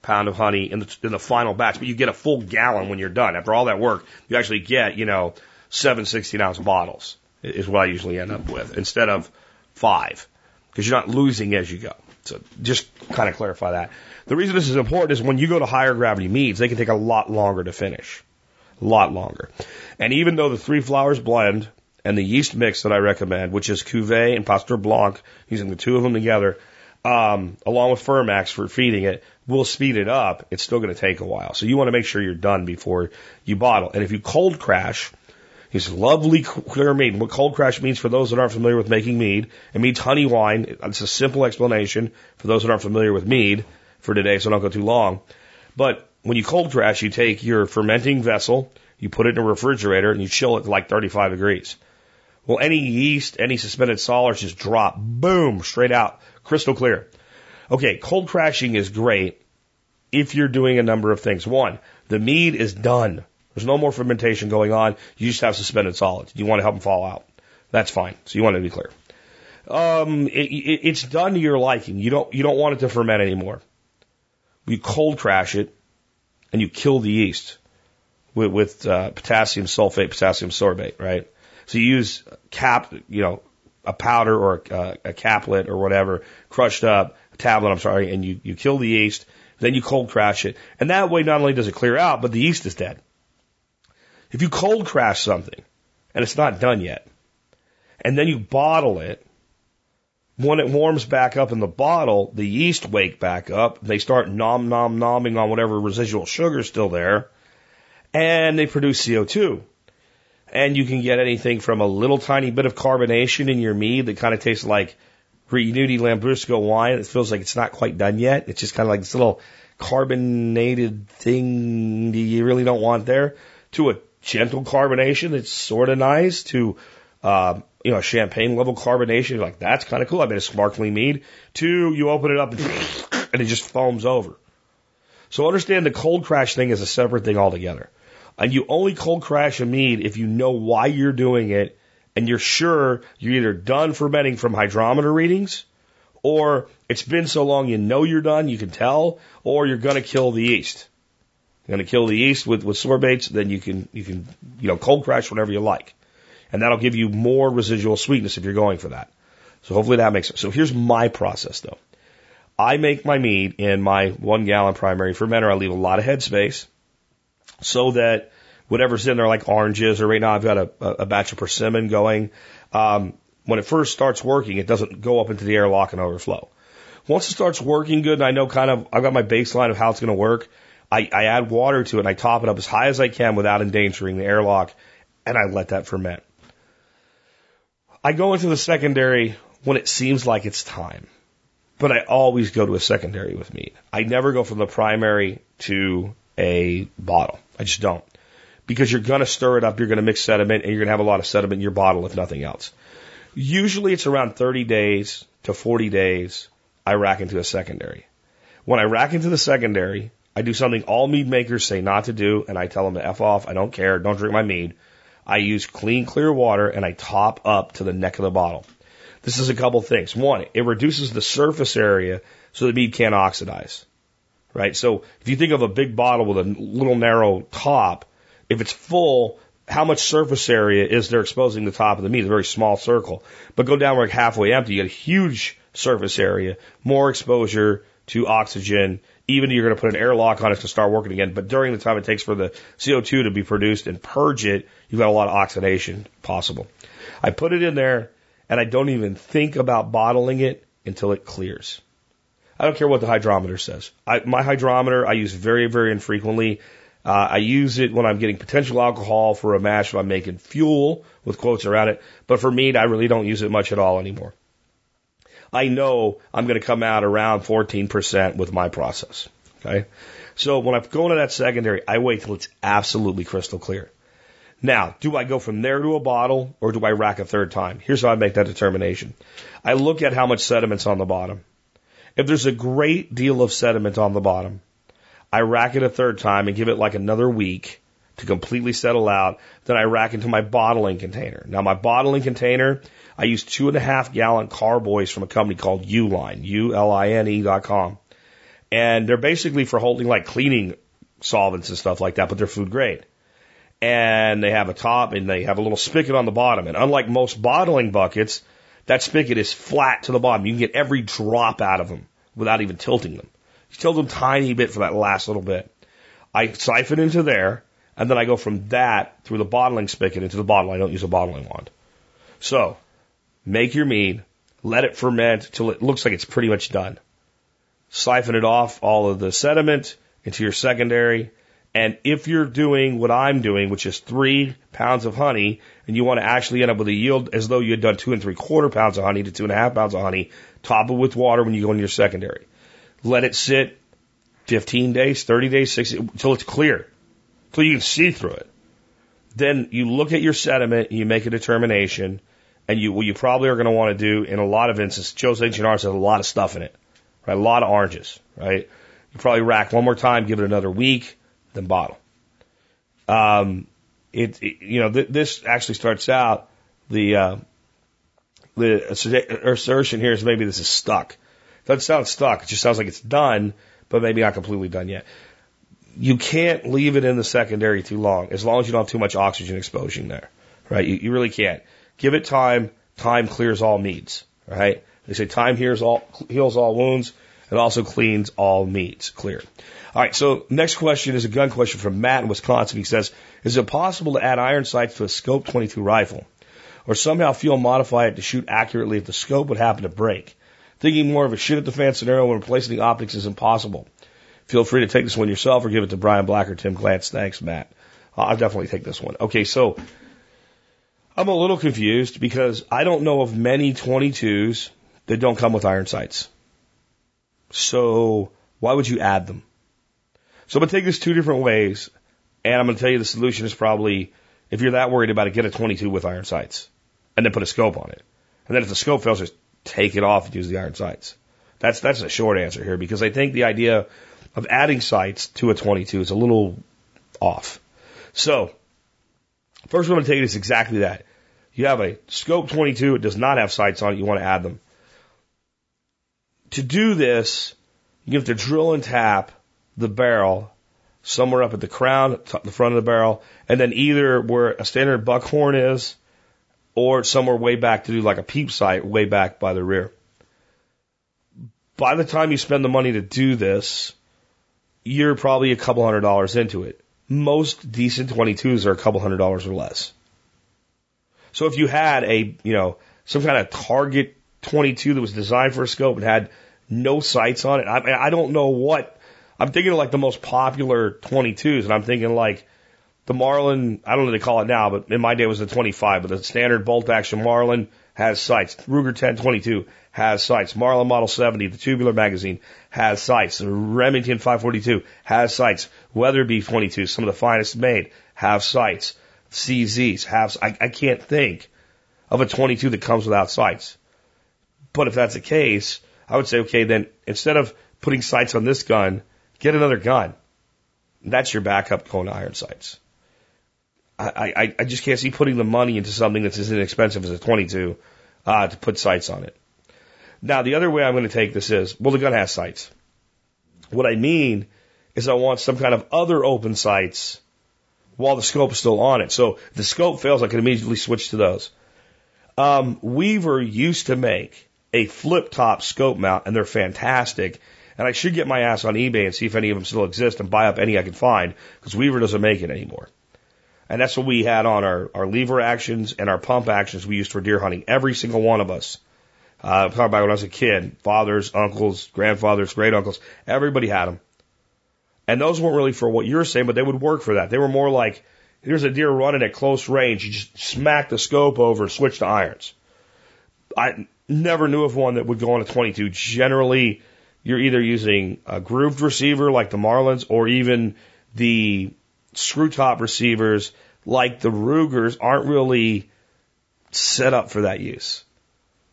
pound of honey in the, in the final batch, but you get a full gallon when you're done. After all that work, you actually get, you know, seven 16 ounce bottles is what I usually end up with instead of five because you're not losing as you go. So just kind of clarify that. The reason this is important is when you go to higher gravity meads, they can take a lot longer to finish. A lot longer. And even though the three flowers blend and the yeast mix that I recommend, which is Cuvée and Pasteur Blanc, using the two of them together, um, along with Fermax for feeding it, will speed it up. It's still going to take a while. So you want to make sure you're done before you bottle. And if you cold crash, it's lovely clear mead. What cold crash means for those that aren't familiar with making mead, it means honey wine. It's a simple explanation for those that aren't familiar with mead for today, so I don't go too long. But when you cold crash, you take your fermenting vessel, you put it in a refrigerator, and you chill it to like 35 degrees. Well, any yeast, any suspended solids just drop, boom, straight out, crystal clear. Okay, cold crashing is great if you're doing a number of things. One, the mead is done. There's no more fermentation going on. You just have suspended solids. You want to help them fall out. That's fine. So you want to be clear. Um, it, it, it's done to your liking. You don't you don't want it to ferment anymore. You cold crash it, and you kill the yeast with, with uh, potassium sulfate, potassium sorbate, right? So you use cap, you know, a powder or a, a caplet or whatever, crushed up, tablet, I'm sorry, and you, you kill the yeast, then you cold crash it. And that way not only does it clear out, but the yeast is dead. If you cold crash something and it's not done yet, and then you bottle it, when it warms back up in the bottle, the yeast wake back up. They start nom nom nomming on whatever residual sugar is still there, and they produce CO2. And you can get anything from a little tiny bit of carbonation in your mead that kind of tastes like Riunite Lambrusco wine. It feels like it's not quite done yet. It's just kind of like this little carbonated thing you really don't want there. To a gentle carbonation that's sort of nice. To uh, you know, champagne level carbonation. You're like, that's kind of cool. I made a sparkling mead. Two, you open it up and, <laughs> and it just foams over. So understand the cold crash thing is a separate thing altogether. And you only cold crash a mead if you know why you're doing it and you're sure you're either done fermenting from hydrometer readings or it's been so long you know you're done, you can tell, or you're going to kill the yeast. You're going to kill the yeast with, with sorbates, then you can, you can, you know, cold crash whatever you like. And that'll give you more residual sweetness if you're going for that. So hopefully that makes sense. So here's my process though. I make my mead in my one gallon primary fermenter. I leave a lot of headspace so that whatever's in there, like oranges, or right now I've got a, a batch of persimmon going. Um, when it first starts working, it doesn't go up into the airlock and overflow. Once it starts working good, and I know kind of, I've got my baseline of how it's going to work, I, I add water to it and I top it up as high as I can without endangering the airlock, and I let that ferment. I go into the secondary when it seems like it's time, but I always go to a secondary with mead. I never go from the primary to a bottle. I just don't. Because you're going to stir it up, you're going to mix sediment, and you're going to have a lot of sediment in your bottle, if nothing else. Usually it's around 30 days to 40 days, I rack into a secondary. When I rack into the secondary, I do something all mead makers say not to do, and I tell them to F off, I don't care, don't drink my mead. I use clean, clear water, and I top up to the neck of the bottle. This is a couple things. One, it reduces the surface area so the mead can't oxidize right? So if you think of a big bottle with a little narrow top, if it's full, how much surface area is there exposing the top of the mead? A very small circle. But go down like halfway empty, you get a huge surface area, more exposure to oxygen. Even you're going to put an airlock on it to start working again. But during the time it takes for the CO2 to be produced and purge it, you've got a lot of oxidation possible. I put it in there and I don't even think about bottling it until it clears. I don't care what the hydrometer says. I, my hydrometer I use very, very infrequently. Uh, I use it when I'm getting potential alcohol for a mash if I'm making fuel with quotes around it. But for mead, I really don't use it much at all anymore. I know I'm going to come out around 14% with my process. Okay. So when I go into that secondary, I wait till it's absolutely crystal clear. Now, do I go from there to a bottle or do I rack a third time? Here's how I make that determination. I look at how much sediment's on the bottom. If there's a great deal of sediment on the bottom, I rack it a third time and give it like another week to completely settle out. Then I rack into my bottling container. Now my bottling container, I use two and a half gallon carboys from a company called Uline, U-L-I-N-E dot com. And they're basically for holding like cleaning solvents and stuff like that, but they're food grade. And they have a top and they have a little spigot on the bottom. And unlike most bottling buckets, that spigot is flat to the bottom. You can get every drop out of them without even tilting them. You tilt them tiny bit for that last little bit. I siphon into there, and then I go from that through the bottling spigot into the bottle. I don't use a bottling wand. So, make your mead, let it ferment till it looks like it's pretty much done. Siphon it off all of the sediment into your secondary, and if you're doing what I'm doing, which is three pounds of honey, and you want to actually end up with a yield as though you had done two and three quarter pounds of honey to two and a half pounds of honey, top it with water when you go in your secondary. Let it sit 15 days, 30 days, 60, until it's clear, until you can see through it. Then you look at your sediment and you make a determination. And you, what you probably are going to want to do in a lot of instances, Joe's Ancient Orange has a lot of stuff in it, right? A lot of oranges, right? You probably rack one more time, give it another week, then bottle. Um, it, it you know, th- this actually starts out the, uh, the assertion here is maybe this is stuck. It doesn't sound stuck. It just sounds like it's done, but maybe not completely done yet. You can't leave it in the secondary too long, as long as you don't have too much oxygen exposure there, right? You, you really can't. Give it time. Time clears all meads, right? They say time heals all, heals all wounds. It also cleans all meads. Clear. All right. So next question is a gun question from Matt in Wisconsin. He says, is it possible to add iron sights to a scope 22 rifle? or somehow fuel modify it to shoot accurately if the scope would happen to break. Thinking more of a shoot at the fan scenario when replacing the optics is impossible. Feel free to take this one yourself or give it to Brian Black or Tim Glantz. Thanks, Matt. I'll definitely take this one. Okay, so I'm a little confused because I don't know of many 22s that don't come with iron sights. So why would you add them? So I'm going to take this two different ways, and I'm going to tell you the solution is probably, if you're that worried about it, get a 22 with iron sights and then put a scope on it. And then if the scope fails, just take it off and use the iron sights. That's that's a short answer here because I think the idea of adding sights to a 22 is a little off. So, first I'm going to take it is exactly that. You have a scope 22, it does not have sights on it, you want to add them. To do this, you have to drill and tap the barrel somewhere up at the crown, the front of the barrel, and then either where a standard buckhorn is or somewhere way back to do like a peep sight way back by the rear. By the time you spend the money to do this, you're probably a couple hundred dollars into it. Most decent 22s are a couple hundred dollars or less. So if you had a, you know, some kind of target 22 that was designed for a scope and had no sights on it, I, I don't know what, I'm thinking of like the most popular 22s and I'm thinking like the Marlin, I don't know what they call it now, but in my day it was the 25, but the standard bolt action Marlin has sights. Ruger 1022 has sights. Marlin Model 70, the tubular magazine, has sights. The Remington 542 has sights. Weatherby 22, some of the finest made, have sights. CZs have, I, I can't think of a 22 that comes without sights. But if that's the case, I would say, okay, then instead of putting sights on this gun, get another gun. That's your backup Kona iron sights. I, I, I just can't see putting the money into something that's as inexpensive as a 22 uh, to put sights on it. Now, the other way I'm going to take this is, well, the gun has sights. What I mean is I want some kind of other open sights while the scope is still on it. So if the scope fails, I can immediately switch to those. Um, Weaver used to make a flip top scope mount, and they're fantastic. And I should get my ass on eBay and see if any of them still exist and buy up any I can find because Weaver doesn't make it anymore. And that's what we had on our, our lever actions and our pump actions we used for deer hunting. Every single one of us. Uh, talking about when I was a kid, fathers, uncles, grandfathers, great uncles, everybody had them. And those weren't really for what you're saying, but they would work for that. They were more like, here's a deer running at close range. You just smack the scope over switch to irons. I never knew of one that would go on a 22. Generally, you're either using a grooved receiver like the Marlins or even the screw top receivers like the Rugers aren't really set up for that use.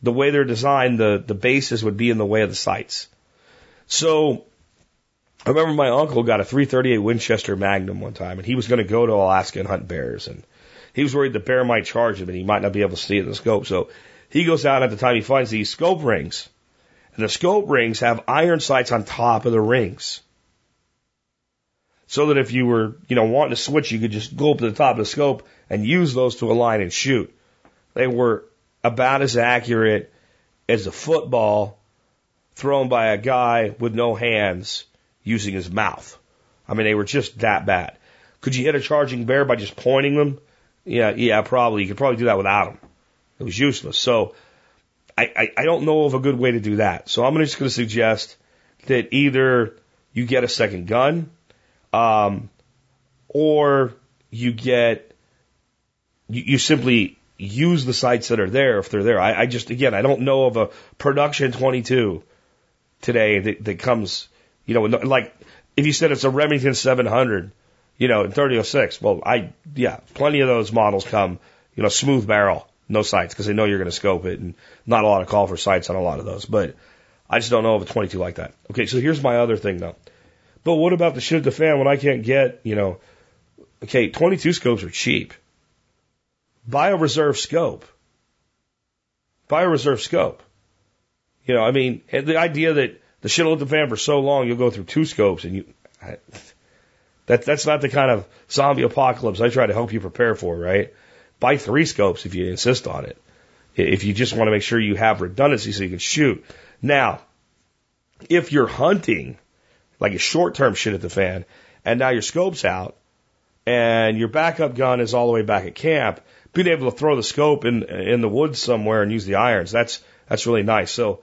The way they're designed, the, the bases would be in the way of the sights. So I remember my uncle got a 338 Winchester Magnum one time and he was going to go to Alaska and hunt bears and he was worried the bear might charge him and he might not be able to see it in the scope. So he goes out at the time he finds these scope rings and the scope rings have iron sights on top of the rings so that if you were, you know, wanting to switch, you could just go up to the top of the scope and use those to align and shoot. They were about as accurate as a football thrown by a guy with no hands using his mouth. I mean, they were just that bad. Could you hit a charging bear by just pointing them? Yeah, yeah, probably. You could probably do that without them. It was useless. So I, I, I don't know of a good way to do that. So I'm just going to suggest that either you get a second gun um, or you get, you, you simply use the sights that are there if they're there. I, I just, again, I don't know of a production 22 today that, that comes, you know, like if you said it's a Remington 700, you know, in 3006, well, I, yeah, plenty of those models come, you know, smooth barrel, no sights because they know you're going to scope it and not a lot of call for sights on a lot of those. But I just don't know of a 22 like that. Okay, so here's my other thing though. But what about the shit at the fan when I can't get, you know, okay, 22 scopes are cheap. Buy a reserve scope. Buy a reserve scope. You know, I mean, the idea that the shit will fan for so long, you'll go through two scopes and you, that, that's not the kind of zombie apocalypse I try to help you prepare for, right? Buy three scopes if you insist on it. If you just want to make sure you have redundancy so you can shoot. Now, if you're hunting, like a short term shit at the fan, and now your scope's out, and your backup gun is all the way back at camp, being able to throw the scope in in the woods somewhere and use the irons, that's that's really nice. So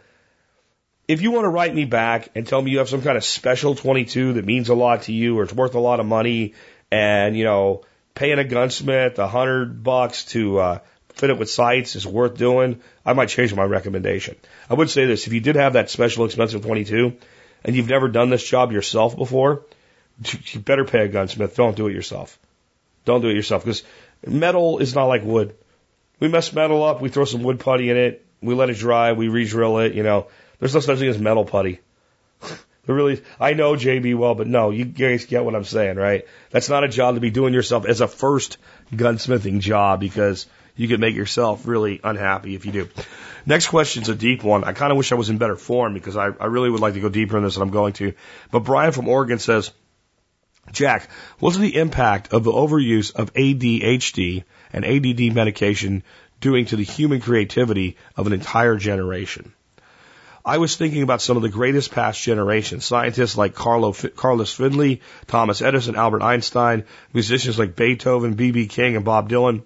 if you want to write me back and tell me you have some kind of special 22 that means a lot to you or it's worth a lot of money and, you know, paying a gunsmith a hundred bucks to, uh, fit it with sights is worth doing, I might change my recommendation. I would say this, if you did have that special expensive 22 and you've never done this job yourself before, you better pay a gunsmith. Don't do it yourself. Don't do it yourself because metal is not like wood. We mess metal up, we throw some wood putty in it, we let it dry, we re-drill it, you know. There's no such thing as metal putty. <laughs> really, I know JB Weld, but no, you guys get what I'm saying, right? That's not a job to be doing yourself as a first gunsmithing job because you could make yourself really unhappy if you do. Next question's a deep one. I kind of wish I was in better form because I, I really would like to go deeper in this and I'm going to. But Brian from Oregon says, Jack, what's the impact of the overuse of ADHD and ADD medication doing to the human creativity of an entire generation? I was thinking about some of the greatest past generations, scientists like Carlo, Carlos Finlay, Thomas Edison, Albert Einstein, musicians like Beethoven, B.B. King, and Bob Dylan,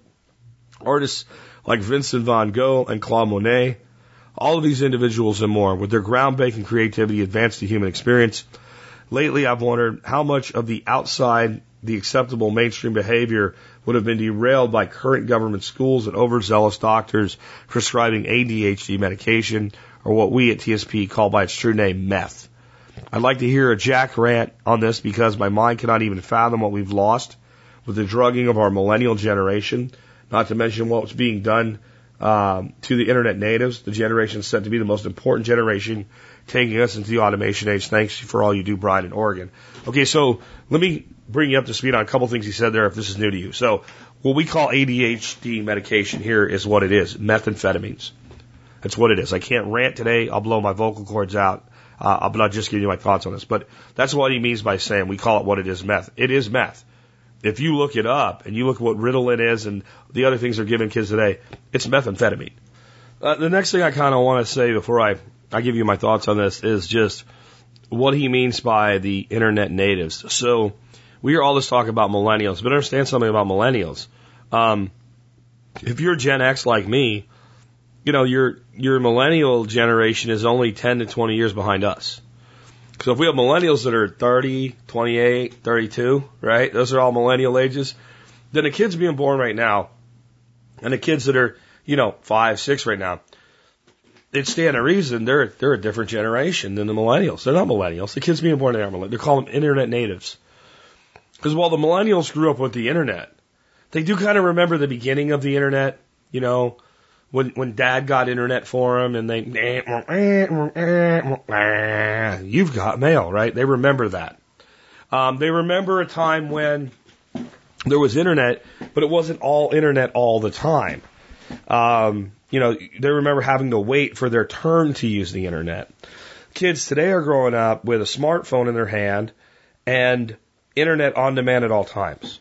artists like Vincent van Gogh and Claude Monet. All of these individuals and more, with their groundbreaking creativity, advanced the human experience. Lately, I've wondered how much of the outside, the acceptable mainstream behavior would have been derailed by current government schools and overzealous doctors prescribing ADHD medication or what we at TSP call by its true name, meth. I'd like to hear a Jack rant on this because my mind cannot even fathom what we've lost with the drugging of our millennial generation, not to mention what's being done um, to the internet natives, the generation said to be the most important generation taking us into the automation age. Thanks for all you do, Brian, in Oregon. Okay, so let me bring you up to speed on a couple things he said there if this is new to you. So what we call ADHD medication here is what it is, methamphetamines. That's what it is. I can't rant today. I'll blow my vocal cords out. Uh, but I'll just give you my thoughts on this. But that's what he means by saying we call it what it is meth. It is meth. If you look it up and you look at what Ritalin is and the other things they're giving kids today, it's methamphetamine. Uh, the next thing I kind of want to say before I, I give you my thoughts on this is just what he means by the internet natives. So we hear all this talk about millennials, but understand something about millennials. Um, if you're Gen X like me, you know, your your millennial generation is only 10 to 20 years behind us. So if we have millennials that are 30, 28, 32, right? Those are all millennial ages. Then the kids being born right now, and the kids that are, you know, five, six right now, it's stand a reason they're they're a different generation than the millennials. They're not millennials. The kids being born are millennials. They're called them internet natives. Because while the millennials grew up with the internet, they do kind of remember the beginning of the internet. You know, when when dad got internet for him and they you've got mail, right? They remember that. Um, they remember a time when there was internet, but it wasn't all internet all the time. Um, you know, they remember having to wait for their turn to use the internet. Kids today are growing up with a smartphone in their hand and internet on demand at all times.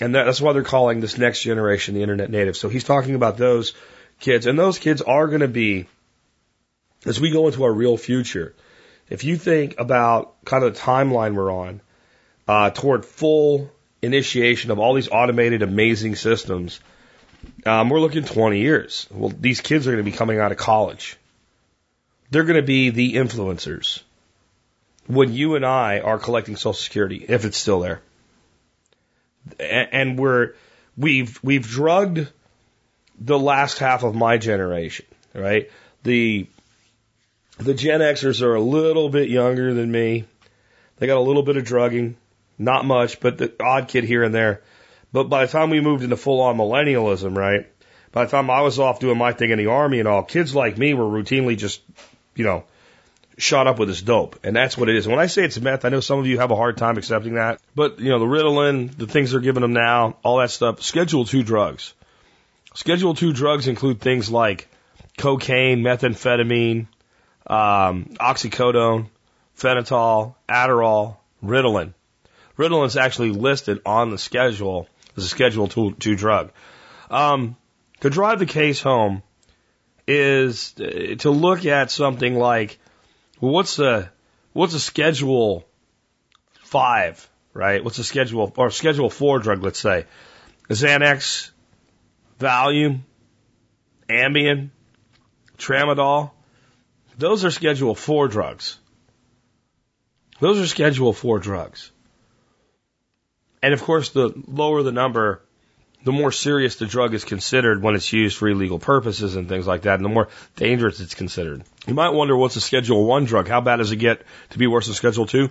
And that's why they're calling this next generation the internet native. So he's talking about those kids, and those kids are going to be, as we go into our real future, if you think about kind of the timeline we're on uh, toward full initiation of all these automated, amazing systems, um, we're looking 20 years. Well, these kids are going to be coming out of college. They're going to be the influencers when you and I are collecting Social Security, if it's still there. And we're, we've, we've drugged the last half of my generation, right? The the Gen Xers are a little bit younger than me. They got a little bit of drugging, not much, but the odd kid here and there. But by the time we moved into full on millennialism, right? By the time I was off doing my thing in the army and all, kids like me were routinely just, you know, shot up with this dope. And that's what it is. When I say it's meth, I know some of you have a hard time accepting that. But, you know, the Ritalin, the things they're giving them now, all that stuff, Schedule 2 drugs. Schedule 2 drugs include things like cocaine, methamphetamine, um, oxycodone, phenol, Adderall, Ritalin. Ritalin is actually listed on the schedule as a Schedule 2, two drug. Um, to drive the case home is uh, to look at something like, what's the what's a Schedule five, right? What's a Schedule or Schedule four drug? Let's say Xanax, Valium, Ambien, Tramadol. Those are Schedule four drugs. Those are Schedule four drugs. And of course, the lower the number, the more serious the drug is considered when it's used for illegal purposes and things like that, and the more dangerous it's considered. You might wonder what's a Schedule 1 drug? How bad does it get to be worse than Schedule 2?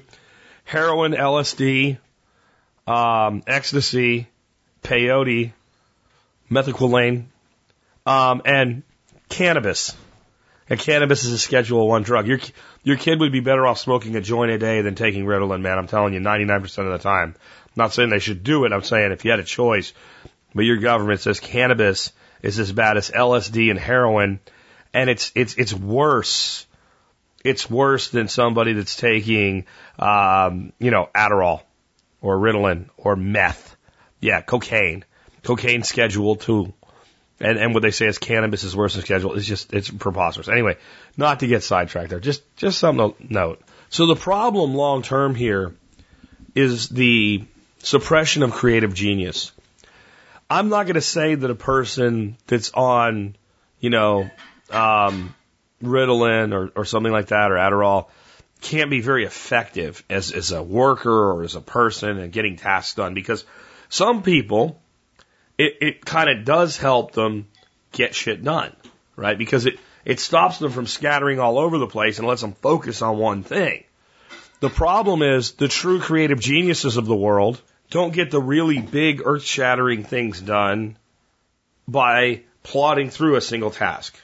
Heroin, LSD, um, ecstasy, peyote, methaqualone, um, and cannabis. And cannabis is a Schedule 1 drug. Your, your kid would be better off smoking a joint a day than taking Ritalin, man. I'm telling you, 99% of the time. I'm not saying they should do it. I'm saying if you had a choice, but your government says cannabis is as bad as LSD and heroin, and it's it's it's worse. It's worse than somebody that's taking, um, you know, Adderall or Ritalin or meth. Yeah, cocaine. Cocaine schedule too. And, and what they say is cannabis is worse than schedule. It's just, it's preposterous. Anyway, not to get sidetracked there. Just, just something to note. So the problem long term here is the suppression of creative genius. I'm not going to say that a person that's on, you know, um, Ritalin or, or something like that or Adderall can't be very effective as, as a worker or as a person and getting tasks done because some people, it, it kind of does help them get shit done, right? Because it, it stops them from scattering all over the place and lets them focus on one thing. The problem is the true creative geniuses of the world don't get the really big earth shattering things done by plodding through a single task.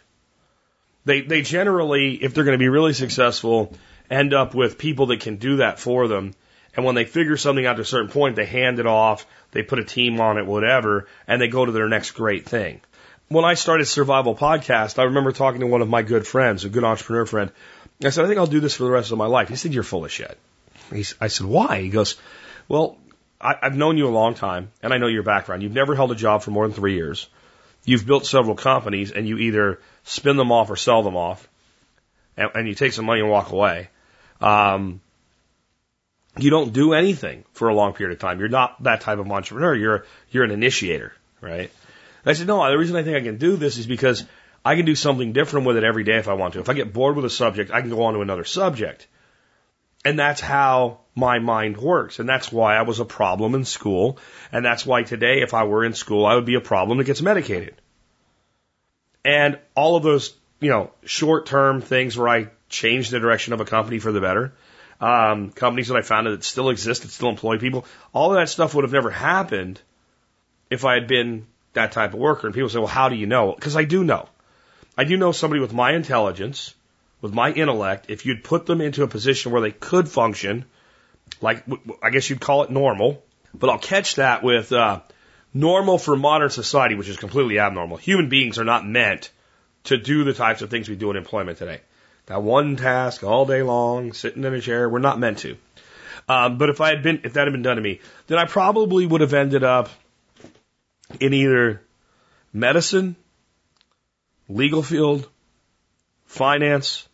They, they generally, if they're going to be really successful, end up with people that can do that for them. And when they figure something out to a certain point, they hand it off, they put a team on it, whatever, and they go to their next great thing. When I started Survival Podcast, I remember talking to one of my good friends, a good entrepreneur friend. I said, I think I'll do this for the rest of my life. He said, You're full of shit. He's, I said, Why? He goes, Well, I, I've known you a long time, and I know your background. You've never held a job for more than three years. You've built several companies, and you either spin them off or sell them off, and, and you take some money and walk away. Um, you don't do anything for a long period of time. You're not that type of entrepreneur. You're you're an initiator, right? And I said, no. The reason I think I can do this is because I can do something different with it every day if I want to. If I get bored with a subject, I can go on to another subject. And that's how my mind works. And that's why I was a problem in school. And that's why today, if I were in school, I would be a problem that gets medicated. And all of those, you know, short term things where I changed the direction of a company for the better, um, companies that I founded that still exist, that still employ people, all of that stuff would have never happened if I had been that type of worker. And people say, well, how do you know? Because I do know. I do know somebody with my intelligence, with my intellect, if you'd put them into a position where they could function, like I guess you'd call it normal, but I'll catch that with uh, normal for modern society, which is completely abnormal. Human beings are not meant to do the types of things we do in employment today. That one task all day long, sitting in a chair, we're not meant to. Um, but if I had been, if that had been done to me, then I probably would have ended up in either medicine, legal field, finance,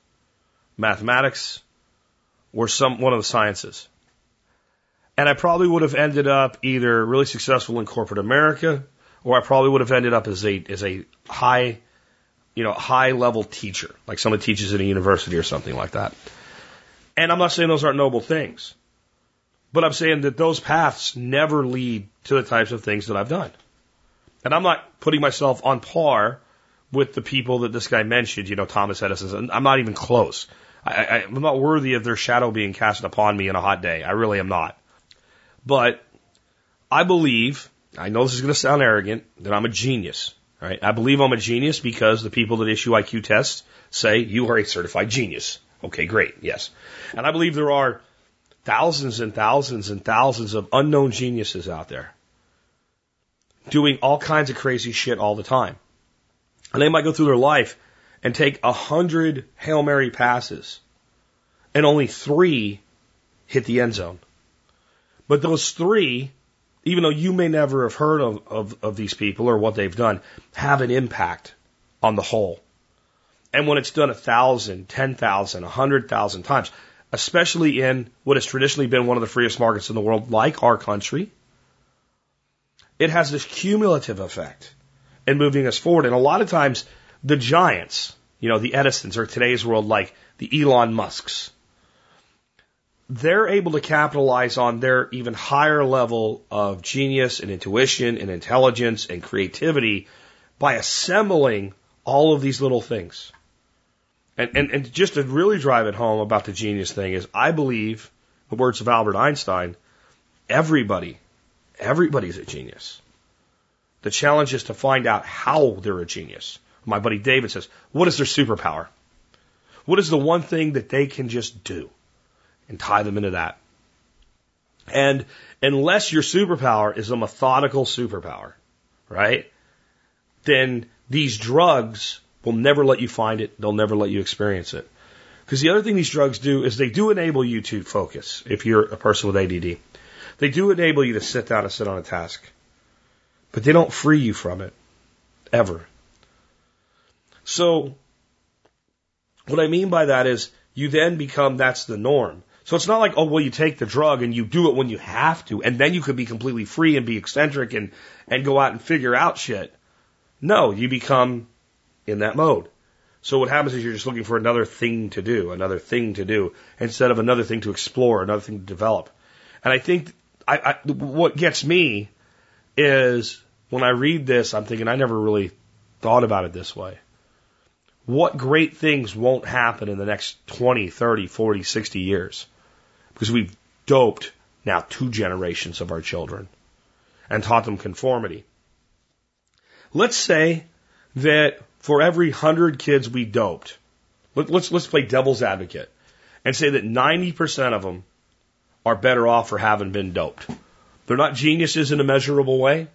mathematics, or some one of the sciences. And I probably would have ended up either really successful in corporate America, or I probably would have ended up as a as a high, you know, high level teacher, like someone teaches at a university or something like that. And I'm not saying those aren't noble things, but I'm saying that those paths never lead to the types of things that I've done. And I'm not putting myself on par with the people that this guy mentioned, you know, Thomas Edison. I'm not even close. I, I'm not worthy of their shadow being cast upon me in a hot day. I really am not. But I believe, I know this is going to sound arrogant, that I'm a genius. Right? I believe I'm a genius because the people that issue IQ tests say you are a certified genius. Okay, great. Yes. And I believe there are thousands and thousands and thousands of unknown geniuses out there doing all kinds of crazy shit all the time. And they might go through their life and take a hundred Hail Mary passes and only three hit the end zone. But those three, even though you may never have heard of, of, of these people or what they've done, have an impact on the whole. And when it's done a thousand, ten thousand, a hundred thousand times, especially in what has traditionally been one of the freest markets in the world, like our country, it has this cumulative effect in moving us forward. And a lot of times, the giants, you know, the Edisons or today's world, like the Elon Musks, they're able to capitalize on their even higher level of genius and intuition and intelligence and creativity by assembling all of these little things. And, and, and just to really drive it home about the genius thing is I believe, the words of Albert Einstein, everybody, everybody's a genius. The challenge is to find out how they're a genius. My buddy David says, what is their superpower? What is the one thing that they can just do? And tie them into that. And unless your superpower is a methodical superpower, right? Then these drugs will never let you find it. They'll never let you experience it. Because the other thing these drugs do is they do enable you to focus if you're a person with ADD. They do enable you to sit down and sit on a task. But they don't free you from it. Ever. So, what I mean by that is you then become that's the norm. So it's not like, oh, well, you take the drug and you do it when you have to, and then you could be completely free and be eccentric and, and go out and figure out shit. No, you become in that mode. So what happens is you're just looking for another thing to do, another thing to do, instead of another thing to explore, another thing to develop. And I think I, I, what gets me is when I read this, I'm thinking I never really thought about it this way. What great things won't happen in the next 20, 30, 40, 60 years? Because we've doped now two generations of our children and taught them conformity. Let's say that for every hundred kids we doped, let, let's, let's play devil's advocate and say that 90% of them are better off for having been doped. They're not geniuses in a measurable way.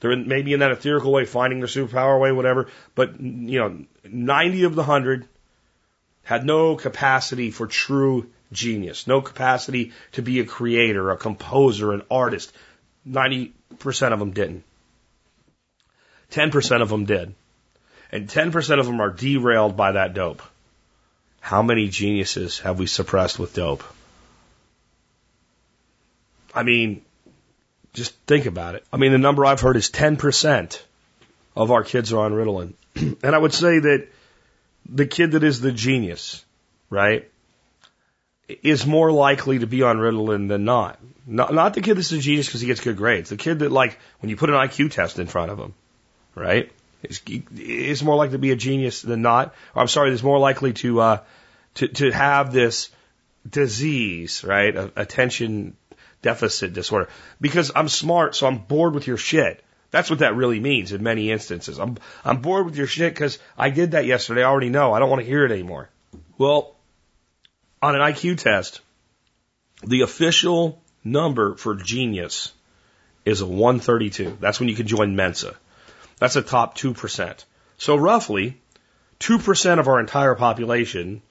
They're in, maybe in that etherical way, finding their superpower way, whatever. But, you know, 90 of the 100 had no capacity for true genius, no capacity to be a creator, a composer, an artist. 90% of them didn't. 10% of them did. And 10% of them are derailed by that dope. How many geniuses have we suppressed with dope? I mean, just think about it. I mean, the number I've heard is 10% of our kids are on Ritalin. <clears throat> and I would say that the kid that is the genius, right, is more likely to be on Ritalin than not. Not, not the kid that's a genius because he gets good grades. The kid that, like, when you put an IQ test in front of him, right, is, is more likely to be a genius than not. Or, I'm sorry, is more likely to, uh, to, to have this disease, right, attention deficit disorder. Because I'm smart, so I'm bored with your shit. That's what that really means in many instances. I'm, I'm bored with your shit because I did that yesterday. I already know. I don't want to hear it anymore. Well, on an IQ test, the official number for genius is a 132. That's when you can join Mensa. That's a top 2%. So roughly, 2% of our entire population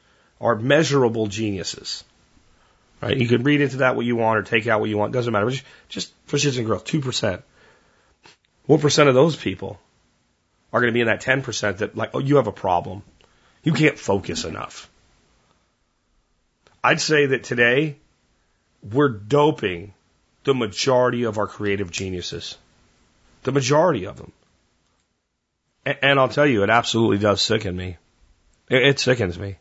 are measurable geniuses. Right? You can read into that what you want or take out what you want. Doesn't matter. Just, just and growth, 2%. What percent of those people are going to be in that 10% that like, oh, you have a problem. You can't focus enough. I'd say that today we're doping the majority of our creative geniuses. The majority of them. And I'll tell you, it absolutely does sicken me. It sickens me.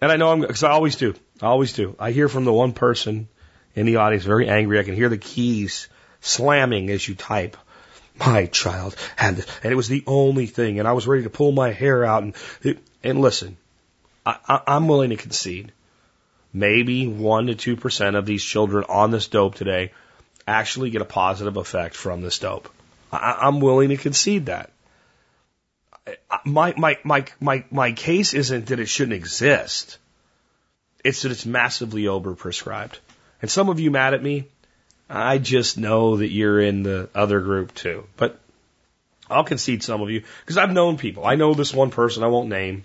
And I know I'm, because I always do. I always do. I hear from the one person in the audience very angry. I can hear the keys slamming as you type. My child had this, and it was the only thing, and I was ready to pull my hair out. And and listen, I, I, I'm willing to concede, maybe one to two percent of these children on this dope today actually get a positive effect from this dope. I, I'm willing to concede that. my, my, my, my, my case isn't that it shouldn't exist. It's that it's massively overprescribed. And some of you mad at me, I just know that you're in the other group too. But I'll concede some of you because I've known people. I know this one person I won't name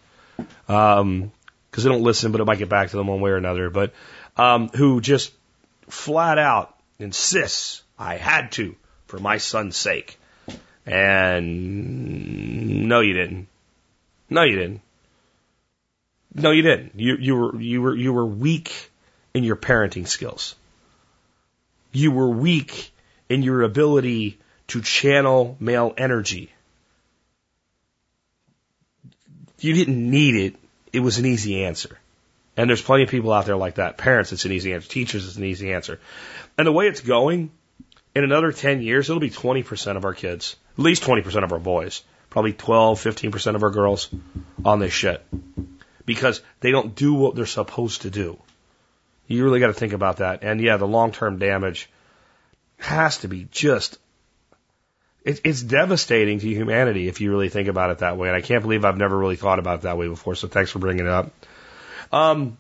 um, because they don't listen, but it might get back to them one way or another. But um, who just flat out insists I had to for my son's sake. And no, you didn't. No, you didn't. No, you didn't. You you were you were you were weak in your parenting skills. You were weak in your ability to channel male energy. You didn't need it. It was an easy answer. And there's plenty of people out there like that. Parents, it's an easy answer. Teachers, it's an easy answer. And the way it's going, in another 10 years, it'll be 20% of our kids, at least 20% of our boys, probably 12, 15% of our girls on this shit. Because they don't do what they're supposed to do. You really got to think about that. And yeah, the long term damage has to be just it, it's devastating to humanity if you really think about it that way. And I can't believe I've never really thought about it that way before. So thanks for bringing it up. Um,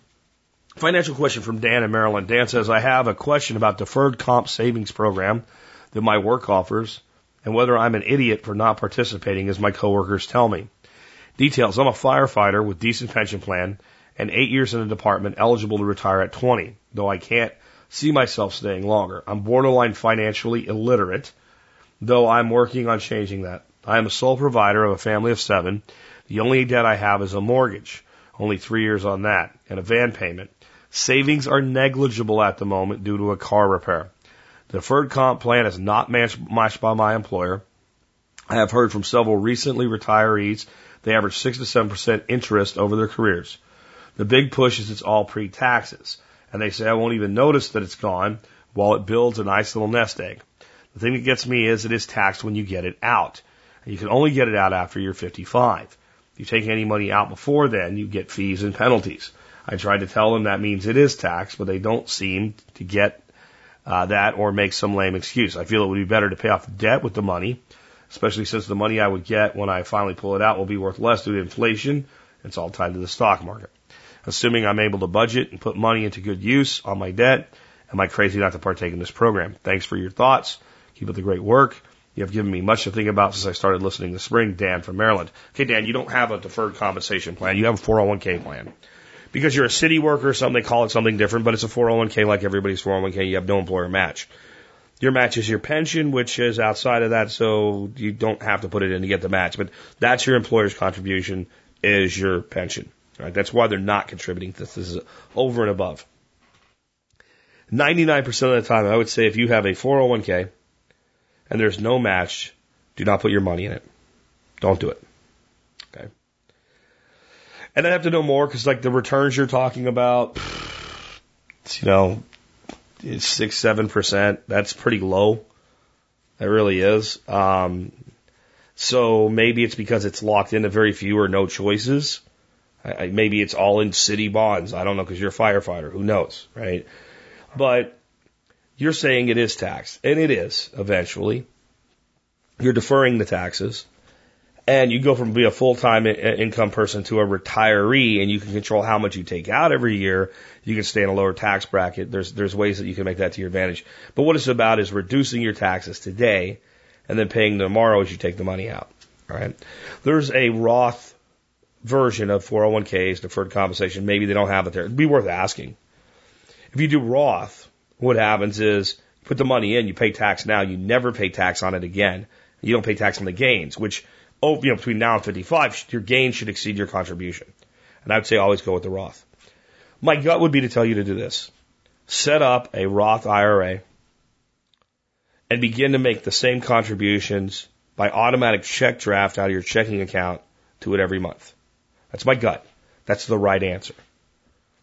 financial question from Dan in Maryland. Dan says, I have a question about deferred comp savings program that my work offers and whether I'm an idiot for not participating as my coworkers tell me. Details. I'm a firefighter with decent pension plan and eight years in the department eligible to retire at 20, though I can't see myself staying longer. I'm borderline financially illiterate, though I'm working on changing that. I am a sole provider of a family of seven. The only debt I have is a mortgage. Only three years on that, and a van payment. Savings are negligible at the moment due to a car repair. The deferred comp plan is not matched by my employer. I have heard from several recently retirees they average six to seven percent interest over their careers. The big push is it's all pre-taxes, and they say I won't even notice that it's gone while it builds a nice little nest egg. The thing that gets me is it is taxed when you get it out. You can only get it out after you're 55 If you take any money out before then, you get fees and penalties. I tried to tell them that means it is taxed, but they don't seem to get uh, that or make some lame excuse. I feel it would be better to pay off the debt with the money, especially since the money I would get when I finally pull it out will be worth less due to inflation. It's all tied to the stock market. Assuming I'm able to budget and put money into good use on my debt, am I crazy not to partake in this program? Thanks for your thoughts. Keep up the great work. You have given me much to think about since I started listening this spring. Dan from Maryland. Okay, Dan, you don't have a deferred compensation plan. You have a 401k plan. Because you're a city worker or something, they call it something different, but it's a 401k like everybody's 401k. You have no employer match. Your match is your pension, which is outside of that, so you don't have to put it in to get the match. But that's your employer's contribution is your pension. Right? That's why they're not contributing. This, this is over and above. 99% of the time, I would say if you have a 401k and there's no match, do not put your money in it. Don't do it. Okay. And I have to know more because like the returns you're talking about, you know, it's six, seven percent. That's pretty low. It really is. Um, so maybe it's because it's locked into very few or no choices. I, maybe it's all in city bonds. I don't know because you're a firefighter. Who knows, right? But you're saying it is taxed, and it is eventually. You're deferring the taxes, and you go from being a full time income person to a retiree, and you can control how much you take out every year. You can stay in a lower tax bracket. There's there's ways that you can make that to your advantage. But what it's about is reducing your taxes today, and then paying tomorrow as you take the money out. All right. There's a Roth version of 401ks, deferred compensation. Maybe they don't have it there. It'd be worth asking. If you do Roth, what happens is put the money in, you pay tax now, you never pay tax on it again. You don't pay tax on the gains, which oh, you know, between now and 55, your gains should exceed your contribution. And I would say always go with the Roth. My gut would be to tell you to do this. Set up a Roth IRA and begin to make the same contributions by automatic check draft out of your checking account to it every month. That's my gut. That's the right answer.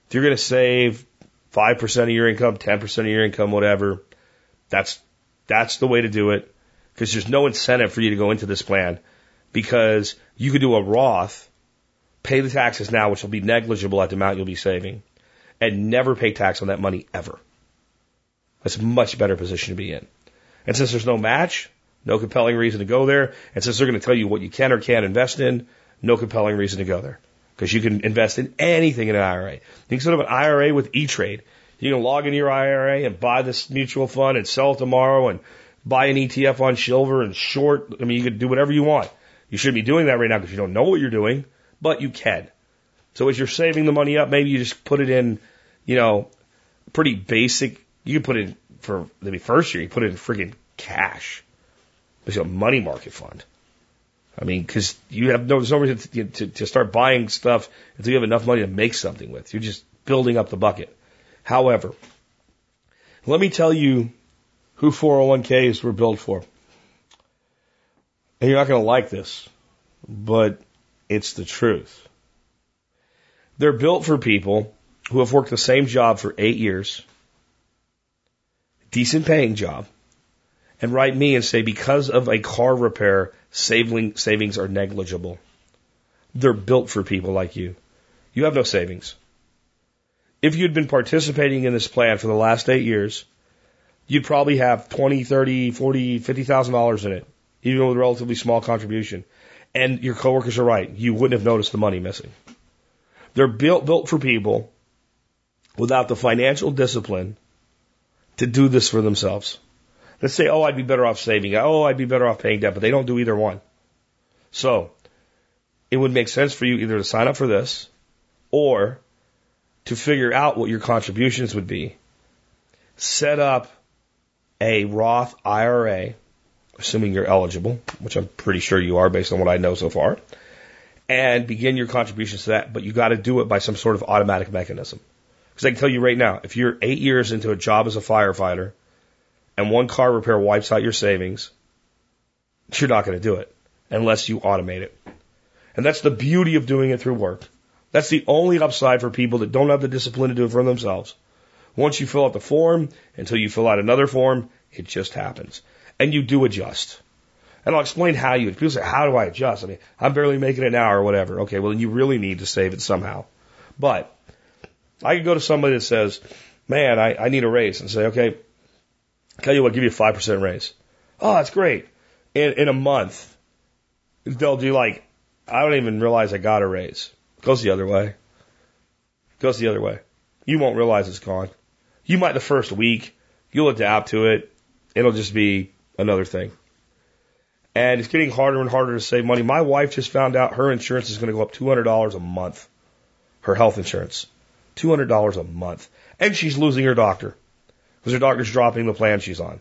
If you're going to save 5% of your income, 10% of your income, whatever. That's, that's the way to do it because there's no incentive for you to go into this plan because you could do a Roth, pay the taxes now, which will be negligible at the amount you'll be saving, and never pay tax on that money ever. That's a much better position to be in. And since there's no match, No compelling reason to go there. And since they're going to tell you what you can or can't invest in, no compelling reason to go there. Because you can invest in anything in an IRA. You can set up an IRA with E-Trade. You can log into your IRA and buy this mutual fund and sell it tomorrow and buy an ETF on silver and short. I mean, you can do whatever you want. You shouldn't be doing that right now because you don't know what you're doing, but you can. So as you're saving the money up, maybe you just put it in, you know, pretty basic. You put it for maybe first year, you put it in friggin' cash. It's a money market fund. I mean, because you have no, there's no reason to, to, to start buying stuff until you have enough money to make something with. You're just building up the bucket. However, let me tell you who 401ks were built for. And you're not going to like this, but it's the truth. They're built for people who have worked the same job for eight years, decent paying job, and write me and say because of a car repair, saving, savings are negligible. They're built for people like you. You have no savings. If you'd been participating in this plan for the last eight years, you'd probably have twenty, thirty, forty, fifty thousand dollars in it, even with a relatively small contribution. And your coworkers are right. You wouldn't have noticed the money missing. They're built built for people without the financial discipline to do this for themselves. Let's say, oh, I'd be better off saving. Oh, I'd be better off paying debt, but they don't do either one. So it would make sense for you either to sign up for this or to figure out what your contributions would be. Set up a Roth IRA, assuming you're eligible, which I'm pretty sure you are based on what I know so far, and begin your contributions to that, but you got to do it by some sort of automatic mechanism. Because I can tell you right now, if you're eight years into a job as a firefighter and one car repair wipes out your savings, you're not going to do it unless you automate it. And that's the beauty of doing it through work. That's the only upside for people that don't have the discipline to do it for themselves. Once you fill out the form, until you fill out another form, it just happens. And you do adjust. And I'll explain how you, people say, how do I adjust? I mean, I'm barely making it now or whatever. Okay, well, then you really need to save it somehow. But I could go to somebody that says, man, I, I need a raise and say, okay, tell you what, give you a 5% raise. Oh, that's great. In, in a month, they'll do like, I don't even realize I got a raise. Goes the other way. Goes the other way. You won't realize it's gone. You might the first week, you'll adapt to it. It'll just be another thing. And it's getting harder and harder to save money. My wife just found out her insurance is going to go up $200 a month. Her health insurance. $200 a month. And she's losing her doctor because her doctor's dropping the plan she's on.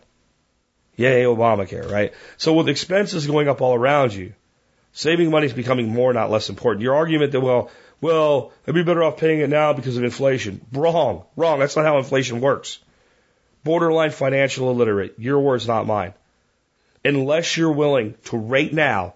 Yay, Obamacare, right? So with expenses going up all around you, saving money is becoming more, not less important. Your argument that, well, well, I'd be better off paying it now because of inflation. Wrong. Wrong. That's not how inflation works. Borderline financial illiterate. Your words, not mine. Unless you're willing to right now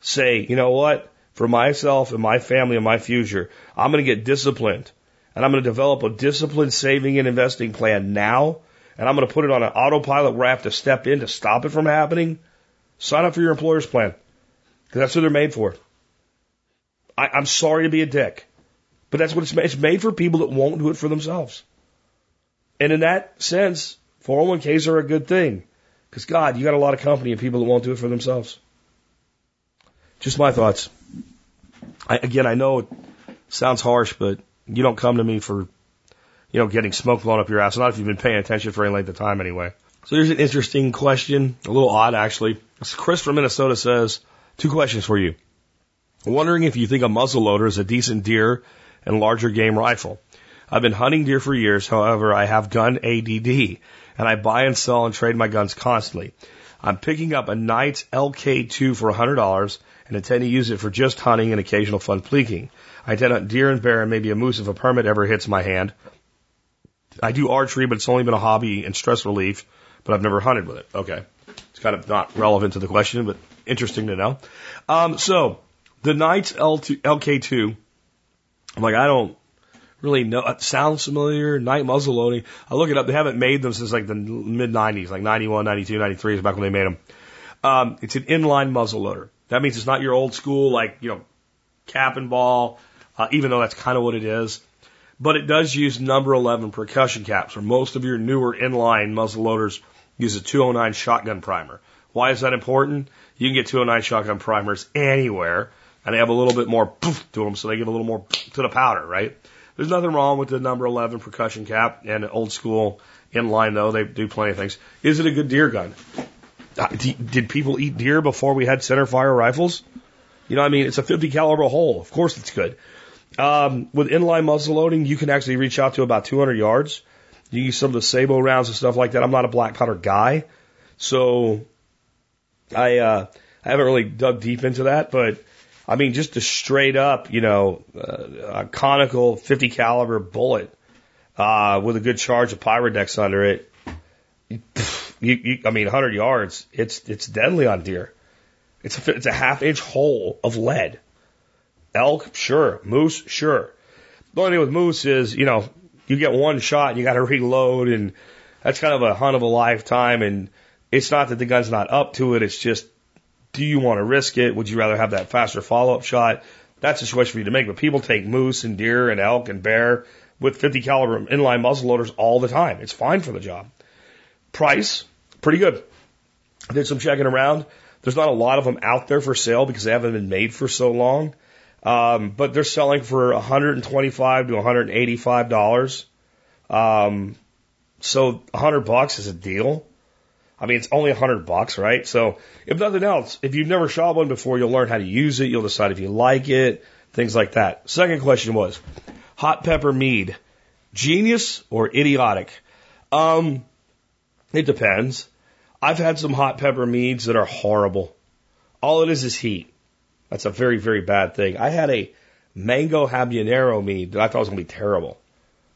say, you know what? For myself and my family and my future, I'm going to get disciplined and I'm going to develop a disciplined saving and investing plan now, and I'm going to put it on an autopilot where I have to step in to stop it from happening, sign up for your employer's plan. Because that's what they're made for. I, I'm sorry to be a dick, but that's what it's made. It's made for people that won't do it for themselves. And in that sense, 401ks are a good thing. Because God, you got a lot of company and people that won't do it for themselves. Just my thoughts. I, again, I know it sounds harsh, but you don't come to me for, you know, getting smoke blown up your ass. Not if you've been paying attention for any length of time anyway. So here's an interesting question, a little odd actually. Chris from Minnesota says, two questions for you. Wondering if you think a muzzle loader is a decent deer and larger game rifle. I've been hunting deer for years, however, I have gun ADD, and I buy and sell and trade my guns constantly. I'm picking up a Knight LK2 for $100 and intend to use it for just hunting and occasional fun plinking. I tend hunt deer and bear and maybe a moose if a permit ever hits my hand. I do archery, but it's only been a hobby and stress relief, but I've never hunted with it. Okay. It's kind of not relevant to the question, but interesting to know. Um, so the Knight L2, LK2, I'm like, I don't really know. It sounds familiar. Knight muzzle loading. I look it up. They haven't made them since like the mid 90s, like 91, 92, 93 is back when they made them. Um, it's an inline muzzle loader. That means it's not your old school, like, you know, cap and ball, uh, even though that's kind of what it is. But it does use number 11 percussion caps, where most of your newer inline muzzle loaders use a 209 shotgun primer, Why is that important? You can get 209 shotgun primers anywhere, and they have a little bit more poof to them, so they give a little more to the powder, right? There's nothing wrong with the number 11 percussion cap and old school inline though. They do plenty of things. Is it a good deer gun? Uh, Did people eat deer before we had center fire rifles? You know, what I mean, it's a 50 caliber hole. Of course, it's good. Um, with inline muzzle loading, you can actually reach out to about 200 yards. You use some of the sabot rounds and stuff like that. I'm not a black powder guy, so I uh, I haven't really dug deep into that. But I mean, just a straight up, you know, uh, a conical 50 caliber bullet uh, with a good charge of Pyrodex under it. You, you, I mean, 100 yards, it's it's deadly on deer. It's a, it's a half inch hole of lead. Elk, sure. Moose, sure. The only thing with moose is, you know, you get one shot and you got to <laughs> reload, and that's kind of a hunt of a lifetime. And it's not that the gun's not up to it. It's just, do you want to risk it? Would you rather have that faster follow up shot? That's a choice for you to make. But people take moose and deer and elk and bear with 50 caliber inline muzzle loaders all the time. It's fine for the job. Price, pretty good. Did some checking around. There's not a lot of them out there for sale because they haven't been made for so long. Um, but they're selling for 125 to 185 dollars. Um, so 100 bucks is a deal. I mean, it's only 100 bucks, right? So if nothing else, if you've never shot one before, you'll learn how to use it. You'll decide if you like it, things like that. Second question was hot pepper mead, genius or idiotic? Um, it depends. I've had some hot pepper meads that are horrible. All it is is heat. That's a very, very bad thing. I had a mango habanero mead that I thought was going to be terrible.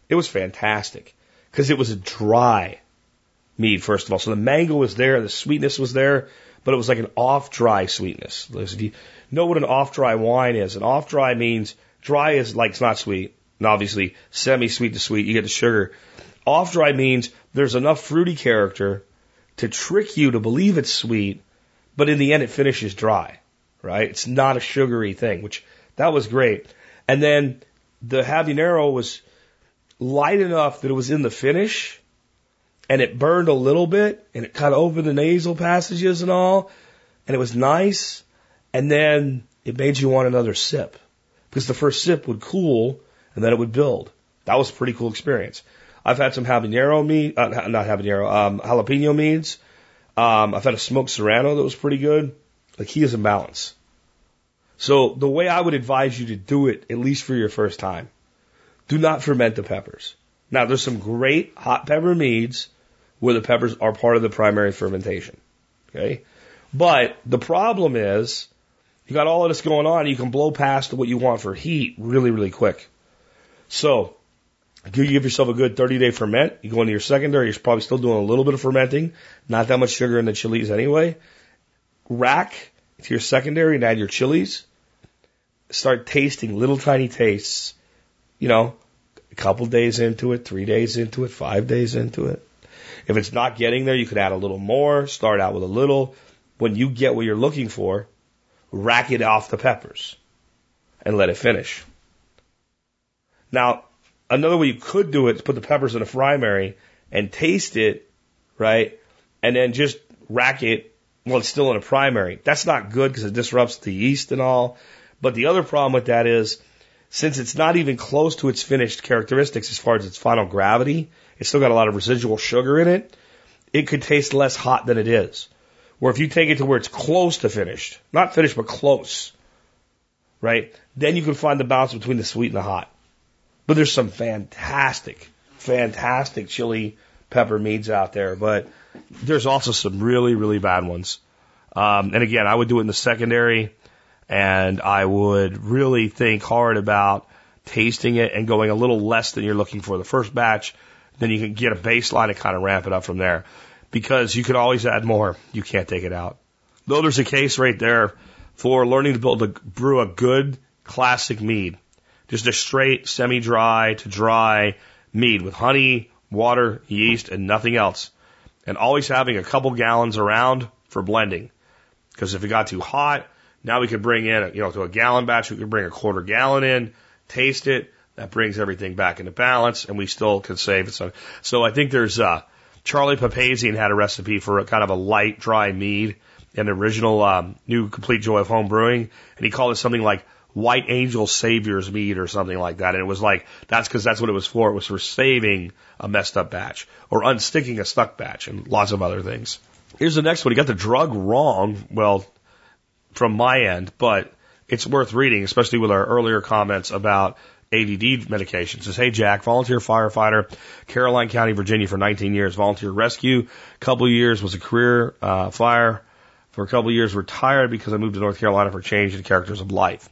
It was fantastic because it was a dry mead, first of all. So the mango was there, the sweetness was there, but it was like an off dry sweetness. If you know what an off dry wine is, an off dry means dry is like it's not sweet, and obviously semi sweet to sweet, you get the sugar. Off dry means there's enough fruity character to trick you to believe it's sweet, but in the end it finishes dry, right? It's not a sugary thing, which that was great. And then the habanero was light enough that it was in the finish and it burned a little bit and it cut over the nasal passages and all and it was nice. And then it made you want another sip because the first sip would cool and then it would build. That was a pretty cool experience. I've had some habanero mead, uh, not habanero, um, jalapeno meads. Um, I've had a smoked serrano that was pretty good. The key is in balance. So the way I would advise you to do it, at least for your first time, do not ferment the peppers. Now there's some great hot pepper meads where the peppers are part of the primary fermentation. Okay. But the problem is you got all of this going on. You can blow past what you want for heat really, really quick. So you give yourself a good 30 day ferment. You go into your secondary, you're probably still doing a little bit of fermenting, not that much sugar in the chilies anyway. Rack to your secondary and add your chilies. Start tasting little tiny tastes, you know, a couple days into it, three days into it, five days into it. If it's not getting there, you could add a little more, start out with a little. When you get what you're looking for, rack it off the peppers and let it finish. Now, another way you could do it is put the peppers in a primary and taste it, right? And then just rack it while it's still in a primary. That's not good because it disrupts the yeast and all. But the other problem with that is since it's not even close to its finished characteristics as far as its final gravity, it's still got a lot of residual sugar in it. It could taste less hot than it is. Where if you take it to where it's close to finished, not finished, but close, right? Then you can find the balance between the sweet and the hot. But there's some fantastic, fantastic chili pepper meads out there, but there's also some really, really bad ones. Um, and again, I would do it in the secondary and I would really think hard about tasting it and going a little less than you're looking for the first batch. Then you can get a baseline and kind of ramp it up from there because you can always add more. You can't take it out. Though there's a case right there for learning to build a brew a good classic mead. Just a straight semi-dry to dry mead with honey, water, yeast, and nothing else. And always having a couple gallons around for blending. Because if it got too hot, now we could bring in, you know, to a gallon batch, we could bring a quarter gallon in, taste it. That brings everything back into balance, and we still can save it. So, so I think there's uh, Charlie Papazian had a recipe for a kind of a light, dry mead, an original um, new complete joy of home brewing, and he called it something like White Angel Savior's mead or something like that. And it was like that's because that's what it was for. It was for saving a messed up batch or unsticking a stuck batch and lots of other things. Here's the next one. He got the drug wrong. Well, from my end, but it's worth reading, especially with our earlier comments about ADD medications. It says, hey Jack, volunteer firefighter, Caroline County, Virginia for 19 years, volunteer rescue, couple years was a career uh, fire, for a couple years retired because I moved to North Carolina for change in characters of life.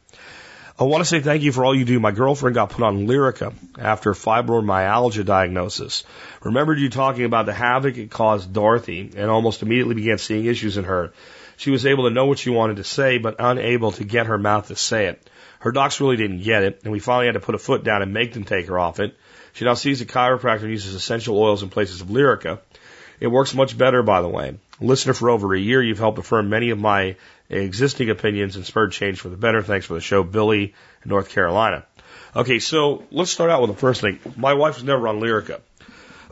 I want to say thank you for all you do. My girlfriend got put on Lyrica after fibromyalgia diagnosis. Remembered you talking about the havoc it caused Dorothy and almost immediately began seeing issues in her. She was able to know what she wanted to say, but unable to get her mouth to say it. Her docs really didn't get it, and we finally had to put a foot down and make them take her off it. She now sees a chiropractor and uses essential oils in places of Lyrica. It works much better, by the way. Listener for over a year, you've helped affirm many of my existing opinions and spurred change for the better. Thanks for the show, Billy in North Carolina. Okay, so let's start out with the first thing. My wife was never on Lyrica.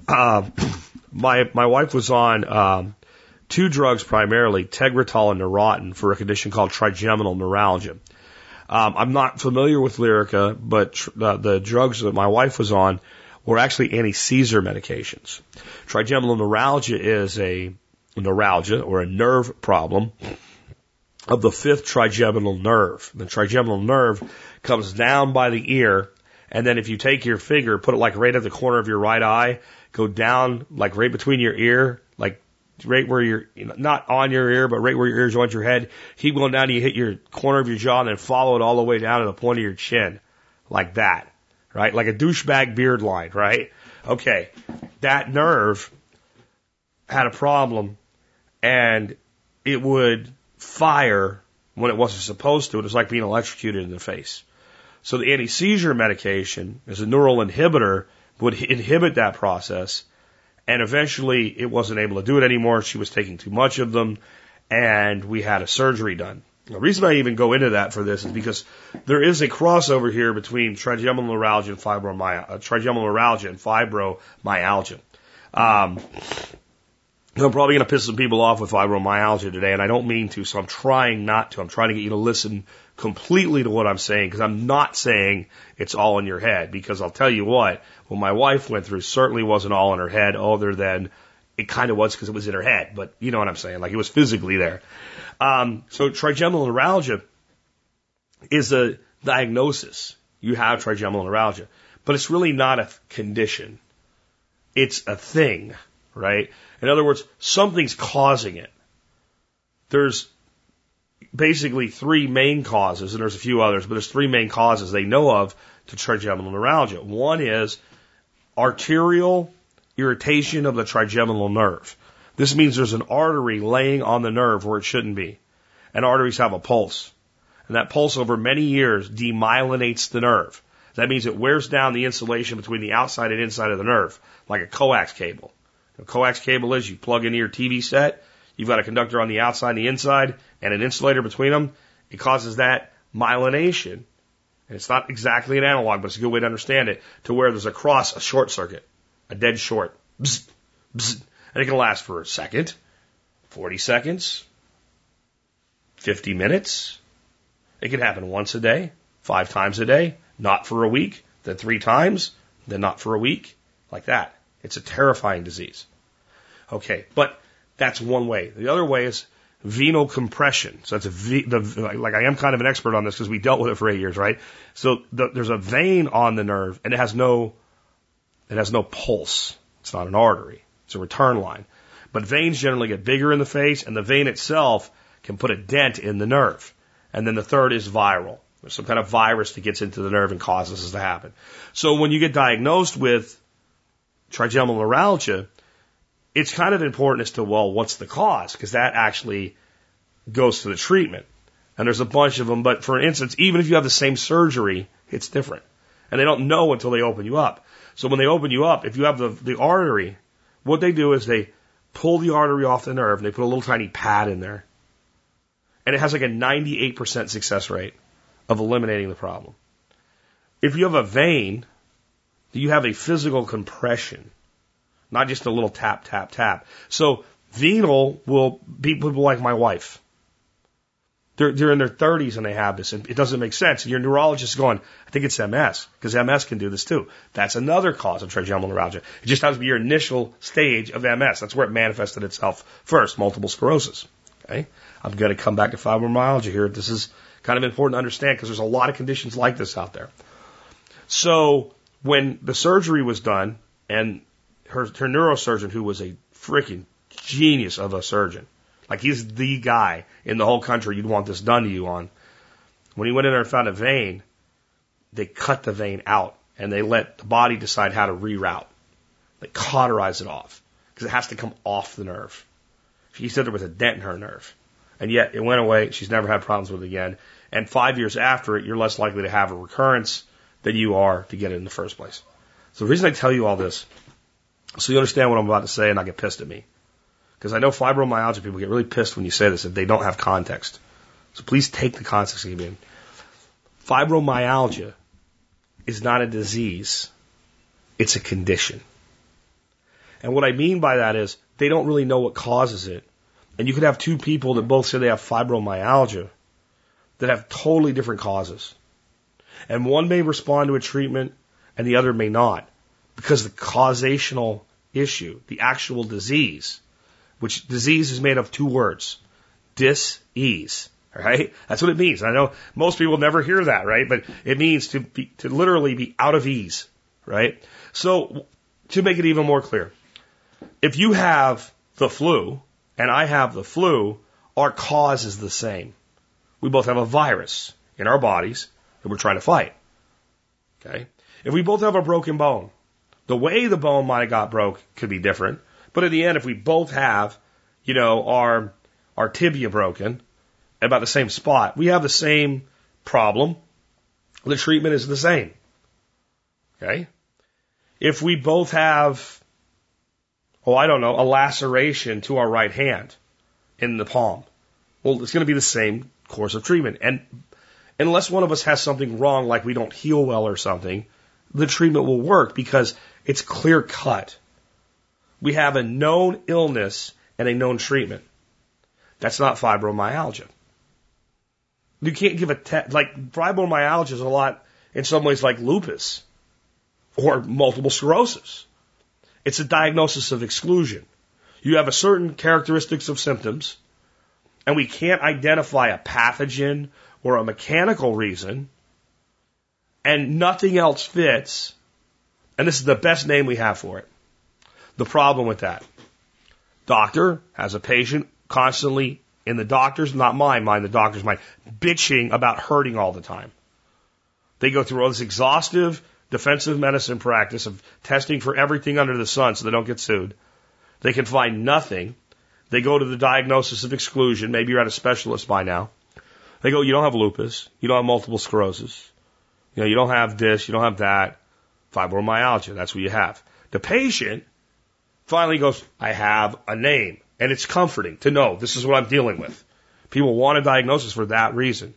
Uh, my my wife was on um, two drugs primarily, Tegretol and Neurontin, for a condition called trigeminal neuralgia. Um, I'm not familiar with Lyrica, but tr- uh, the drugs that my wife was on were actually anti-seizure medications. Trigeminal neuralgia is a neuralgia or a nerve problem of the fifth trigeminal nerve. The trigeminal nerve comes down by the ear, and then if you take your finger, put it like right at the corner of your right eye, go down like right between your ear, like right where you're not on your ear, but right where your ear joins your head. Keep going down till you hit your corner of your jaw, and then follow it all the way down to the point of your chin, like that, right? Like a douchebag beard line, right? Okay, that nerve had a problem, and it would fire when it wasn't supposed to. It was like being electrocuted in the face. So the anti-seizure medication is a neural inhibitor would inhibit that process and eventually it wasn't able to do it anymore. She was taking too much of them and we had a surgery done. The reason I even go into that for this is because there is a crossover here between trigeminal neuralgia and fibromyalgia, uh, trigeminal neuralgia and fibromyalgia. Um, I'm probably going to piss some people off with fibromyalgia today, and I don't mean to, so I'm trying not to. I'm trying to get you to listen completely to what I'm saying because I'm not saying it's all in your head. Because I'll tell you what, what my wife went through certainly wasn't all in her head, other than it kind of was because it was in her head. But you know what I'm saying? Like it was physically there. Um, so trigeminal neuralgia is a diagnosis. You have trigeminal neuralgia, but it's really not a condition. It's a thing, right? In other words, something's causing it. There's basically three main causes, and there's a few others, but there's three main causes they know of to trigeminal neuralgia. One is arterial irritation of the trigeminal nerve. This means there's an artery laying on the nerve where it shouldn't be. And arteries have a pulse. And that pulse over many years demyelinates the nerve. That means it wears down the insulation between the outside and inside of the nerve, like a coax cable. A coax cable is you plug into your TV set, you've got a conductor on the outside and the inside, and an insulator between them. It causes that myelination. And it's not exactly an analog, but it's a good way to understand it, to where there's a cross, a short circuit, a dead short. Bzz, bzz, and it can last for a second, 40 seconds, 50 minutes. It can happen once a day, five times a day, not for a week, then three times, then not for a week, like that. It's a terrifying disease. Okay, but that's one way. The other way is venal compression. So that's a v, the, like I am kind of an expert on this because we dealt with it for eight years, right? So the, there's a vein on the nerve and it has no, it has no pulse. It's not an artery. It's a return line. But veins generally get bigger in the face and the vein itself can put a dent in the nerve. And then the third is viral. There's some kind of virus that gets into the nerve and causes this to happen. So when you get diagnosed with trigeminal neuralgia, it's kind of important as to, well, what's the cause? Because that actually goes to the treatment. And there's a bunch of them. But for instance, even if you have the same surgery, it's different. And they don't know until they open you up. So when they open you up, if you have the, the artery, what they do is they pull the artery off the nerve and they put a little tiny pad in there. And it has like a 98% success rate of eliminating the problem. If you have a vein, you have a physical compression. not just a little tap, tap, tap. So venal will be people like my wife. They're, they're in their 30s and they have this, and it doesn't make sense. And your neurologist is going, I think it's MS, because MS can do this too. That's another cause of trigeminal neuralgia. It just happens to be your initial stage of MS. That's where it manifested itself first, multiple sclerosis. Okay? I'm going to come back to fibromyalgia here. This is kind of important to understand because there's a lot of conditions like this out there. So when the surgery was done, and her, her neurosurgeon, who was a freaking genius of a surgeon, like he's the guy in the whole country you'd want this done to you on. When he went in there and found a vein, they cut the vein out and they let the body decide how to reroute. They cauterize it off because it has to come off the nerve. She said there was a dent in her nerve. And yet it went away. She's never had problems with it again. And five years after it, you're less likely to have a recurrence than you are to get it in the first place. So the reason I tell you all this, so you understand what I'm about to say and not get pissed at me. Because I know fibromyalgia people get really pissed when you say this if they don't have context. So please take the context and give me. Fibromyalgia is not a disease. It's a condition. And what I mean by that is they don't really know what causes it. And you could have two people that both say they have fibromyalgia that have totally different causes. And one may respond to a treatment and the other may not because the causational issue, the actual disease, which disease is made of two words, dis-ease, right? That's what it means. I know most people never hear that, right? But it means to be, to literally be out of ease, right? So to make it even more clear, if you have the flu and I have the flu, our cause is the same. We both have a virus in our bodies that we're trying to fight. Okay? If we both have a broken bone, the way the bone might have got broke could be different. But in the end, if we both have, you know, our, our tibia broken about the same spot, we have the same problem. The treatment is the same. Okay? If we both have, oh, I don't know, a laceration to our right hand in the palm, well, it's going to be the same course of treatment. And unless one of us has something wrong, like we don't heal well or something, the treatment will work because it's clear cut. We have a known illness and a known treatment. That's not fibromyalgia. You can't give a te- like fibromyalgia is a lot in some ways like lupus or multiple sclerosis. It's a diagnosis of exclusion. You have a certain characteristics of symptoms, and we can't identify a pathogen or a mechanical reason, and nothing else fits, and this is the best name we have for it. The problem with that. Doctor has a patient constantly in the doctor's, not mine, mind, the doctor's mind, bitching about hurting all the time. They go through all this exhaustive defensive medicine practice of testing for everything under the sun so they don't get sued. They can find nothing. They go to the diagnosis of exclusion. Maybe you're at a specialist by now. They go, you don't have lupus. You don't have multiple sclerosis. You know, you don't have this. You don't have that. Fibromyalgia. That's what you have. The patient finally goes, I have a name. And it's comforting to know this is what I'm dealing with. People want a diagnosis for that reason.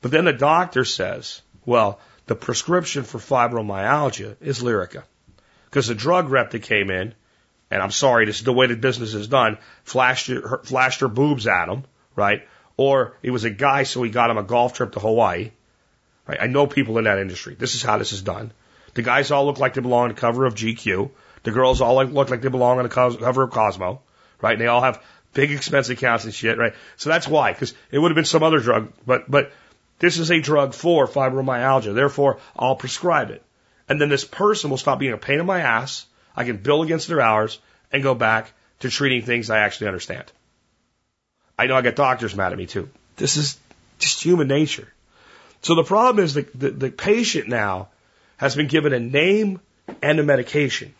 But then the doctor says, well, the prescription for fibromyalgia is Lyrica. Because the drug rep that came in, and I'm sorry, this is the way the business is done, flashed her, flashed her boobs at him, right? Or it was a guy, so he got him a golf trip to Hawaii. Right? I know people in that industry. This is how this is done. The guys all look like they belong on the cover of GQ. The girls all look like they belong on the cover of Cosmo right? And they all have big expense accounts and shit, right? So that's why, because it would have been some other drug, but but this is a drug for fibromyalgia. Therefore, I'll prescribe it, and then this person will stop being a pain in my ass. I can bill against their hours and go back to treating things I actually understand. I know I get doctors mad at me too. This is just human nature. So the problem is the, the, the patient now has been given a name and a medication,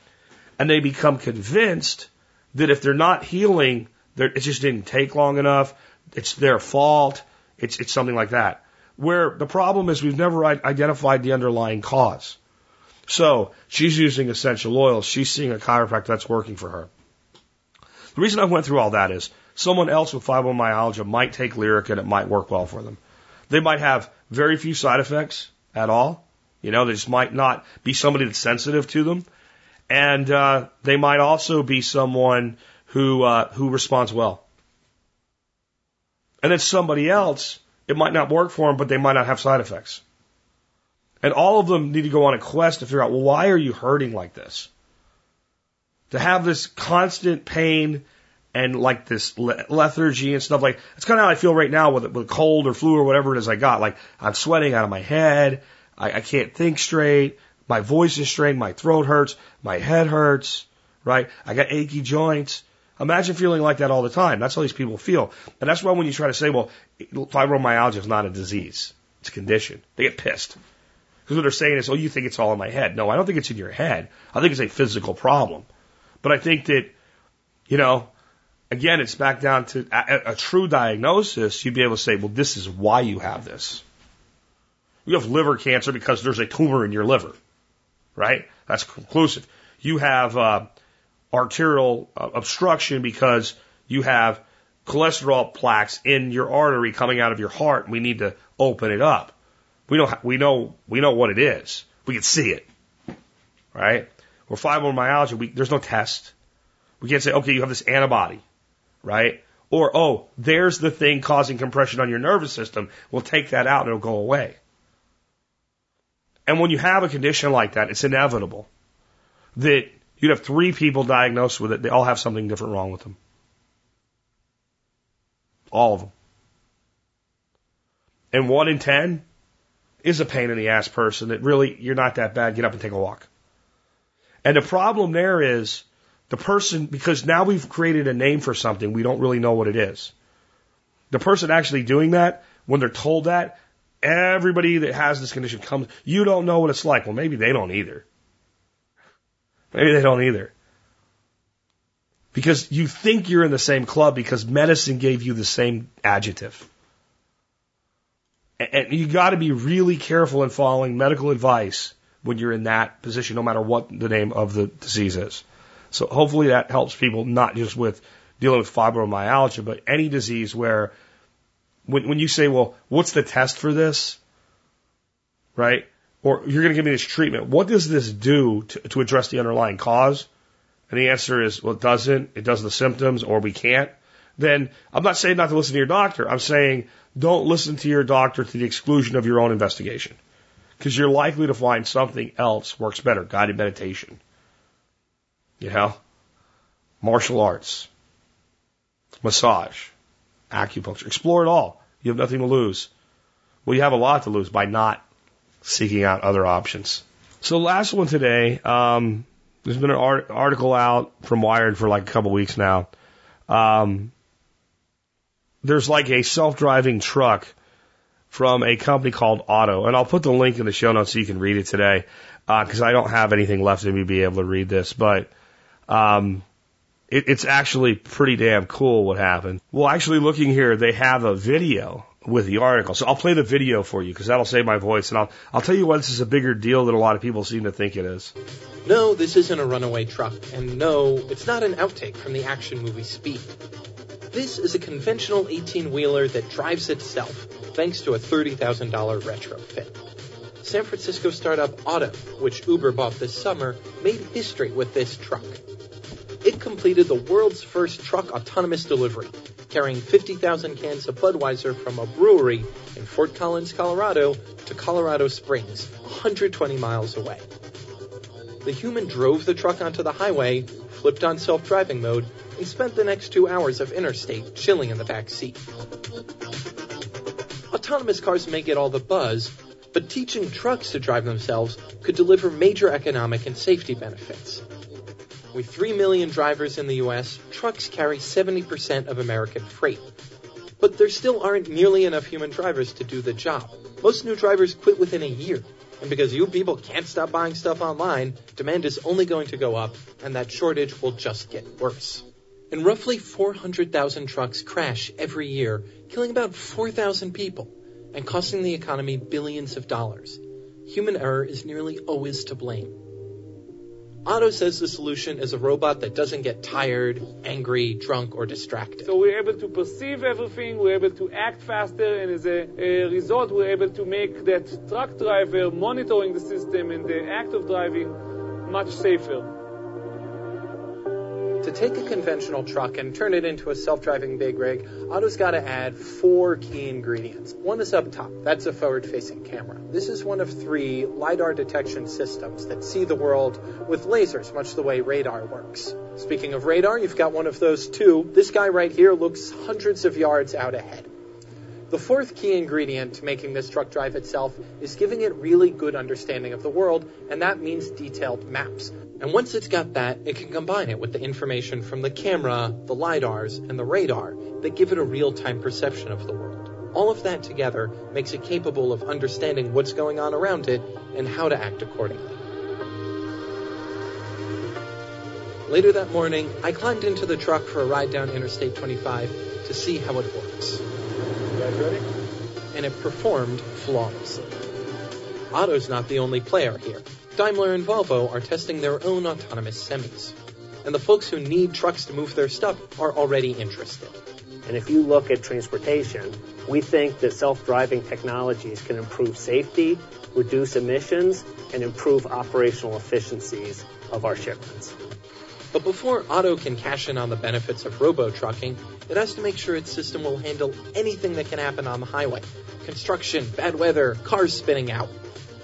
and they become convinced that if they're not healing, they're, it just didn't take long enough. It's their fault. It's, it's something like that. Where the problem is we've never identified the underlying cause. So she's using essential oils. She's seeing a chiropractor that's working for her. The reason I went through all that is someone else with fibromyalgia might take Lyrica and it might work well for them. They might have very few side effects at all. You know, they just might not be somebody that's sensitive to them. And uh, they might also be someone who uh, who responds well. And then somebody else, it might not work for them, but they might not have side effects. And all of them need to go on a quest to figure out, well, why are you hurting like this? To have this constant pain and like this lethargy and stuff like it's kind of how I feel right now with with cold or flu or whatever it is I got. Like I'm sweating out of my head. I, I can't think straight. My voice is strained. My throat hurts. My head hurts. Right? I got achy joints. Imagine feeling like that all the time. That's how these people feel. And that's why when you try to say, well, fibromyalgia is not a disease. It's a condition. They get pissed. Because what they're saying is, oh, you think it's all in my head. No, I don't think it's in your head. I think it's a physical problem. But I think that, you know, again, it's back down to a, a true diagnosis. You'd be able to say, well, this is why you have this. You have liver cancer because there's a tumor in your liver, right? That's conclusive. You have uh, arterial uh, obstruction because you have cholesterol plaques in your artery coming out of your heart. and We need to open it up. We know we know we know what it is. We can see it, right? Or fibromyalgia. We, there's no test. We can't say, okay, you have this antibody, right? Or oh, there's the thing causing compression on your nervous system. We'll take that out and it'll go away. And when you have a condition like that, it's inevitable that You'd have three people diagnosed with it. They all have something different wrong with them. All of them. And one in ten is a pain in the ass person that really, you're not that bad. Get up and take a walk. And the problem there is the person, because now we've created a name for something, we don't really know what it is. The person actually doing that, when they're told that, everybody that has this condition comes, you don't know what it's like. Well, maybe they don't either. Maybe they don't either. Because you think you're in the same club because medicine gave you the same adjective. And you got to be really careful in following medical advice when you're in that position, no matter what the name of the disease is. So hopefully that helps people not just with dealing with fibromyalgia, but any disease where when, when you say, well, what's the test for this? Right? or you're going to give me this treatment. What does this do to, to address the underlying cause? And the answer is, well, it doesn't. It does the symptoms, or we can't. Then I'm not saying not to listen to your doctor. I'm saying don't listen to your doctor to the exclusion of your own investigation. Because you're likely to find something else works better. Guided meditation. You know? Martial arts. Massage. Acupuncture. Explore it all. You have nothing to lose. Well, you have a lot to lose by not seeking out other options. So last one today, um, there's been an art- article out from Wired for like a couple weeks now. Um, there's like a self-driving truck from a company called Otto, and I'll put the link in the show notes so you can read it today, because uh, I don't have anything left in me to be able to read this, but um, it, it's actually pretty damn cool what happened. Well, actually, looking here, they have a video with the article. So I'll play the video for you because that'll save my voice, and I'll I'll tell you why this is a bigger deal than a lot of people seem to think it is. No, this isn't a runaway truck, and no, it's not an outtake from the action movie Speed. This is a conventional 18 wheeler that drives itself thanks to a $30,000 retrofit. San Francisco startup Otto, which Uber bought this summer, made history with this truck. It completed the world's first truck autonomous delivery, carrying 50,000 cans of Budweiser from a brewery in Fort Collins, Colorado to Colorado Springs, 120 miles away. The human drove the truck onto the highway, flipped on self-driving mode, and spent the next two hours of interstate chilling in the back seat. Autonomous cars may get all the buzz, but teaching trucks to drive themselves could deliver major economic and safety benefits. With 3 million drivers in the US, trucks carry 70% of American freight. But there still aren't nearly enough human drivers to do the job. Most new drivers quit within a year. And because you people can't stop buying stuff online, demand is only going to go up, and that shortage will just get worse. And roughly 400,000 trucks crash every year, killing about 4,000 people, and costing the economy billions of dollars. Human error is nearly always to blame. Otto says the solution is a robot that doesn't get tired, angry, drunk, or distracted. So we're able to perceive everything, we're able to act faster, and as a, a result, we're able to make that truck driver monitoring the system and the act of driving much safer. To take a conventional truck and turn it into a self-driving big rig, Otto's got to add four key ingredients. One is up top. That's a forward-facing camera. This is one of three LiDAR detection systems that see the world with lasers, much the way radar works. Speaking of radar, you've got one of those too. This guy right here looks hundreds of yards out ahead. The fourth key ingredient to making this truck drive itself is giving it really good understanding of the world, and that means detailed maps. And once it's got that, it can combine it with the information from the camera, the LiDARs, and the radar that give it a real-time perception of the world. All of that together makes it capable of understanding what's going on around it and how to act accordingly. Later that morning, I climbed into the truck for a ride down Interstate 25 to see how it works guys ready? and it performed flawlessly. Otto's not the only player here. Daimler and Volvo are testing their own autonomous semis. And the folks who need trucks to move their stuff are already interested. And if you look at transportation, we think that self-driving technologies can improve safety, reduce emissions, and improve operational efficiencies of our shipments. But before Otto can cash in on the benefits of robo-trucking, it has to make sure its system will handle anything that can happen on the highway. Construction, bad weather, cars spinning out.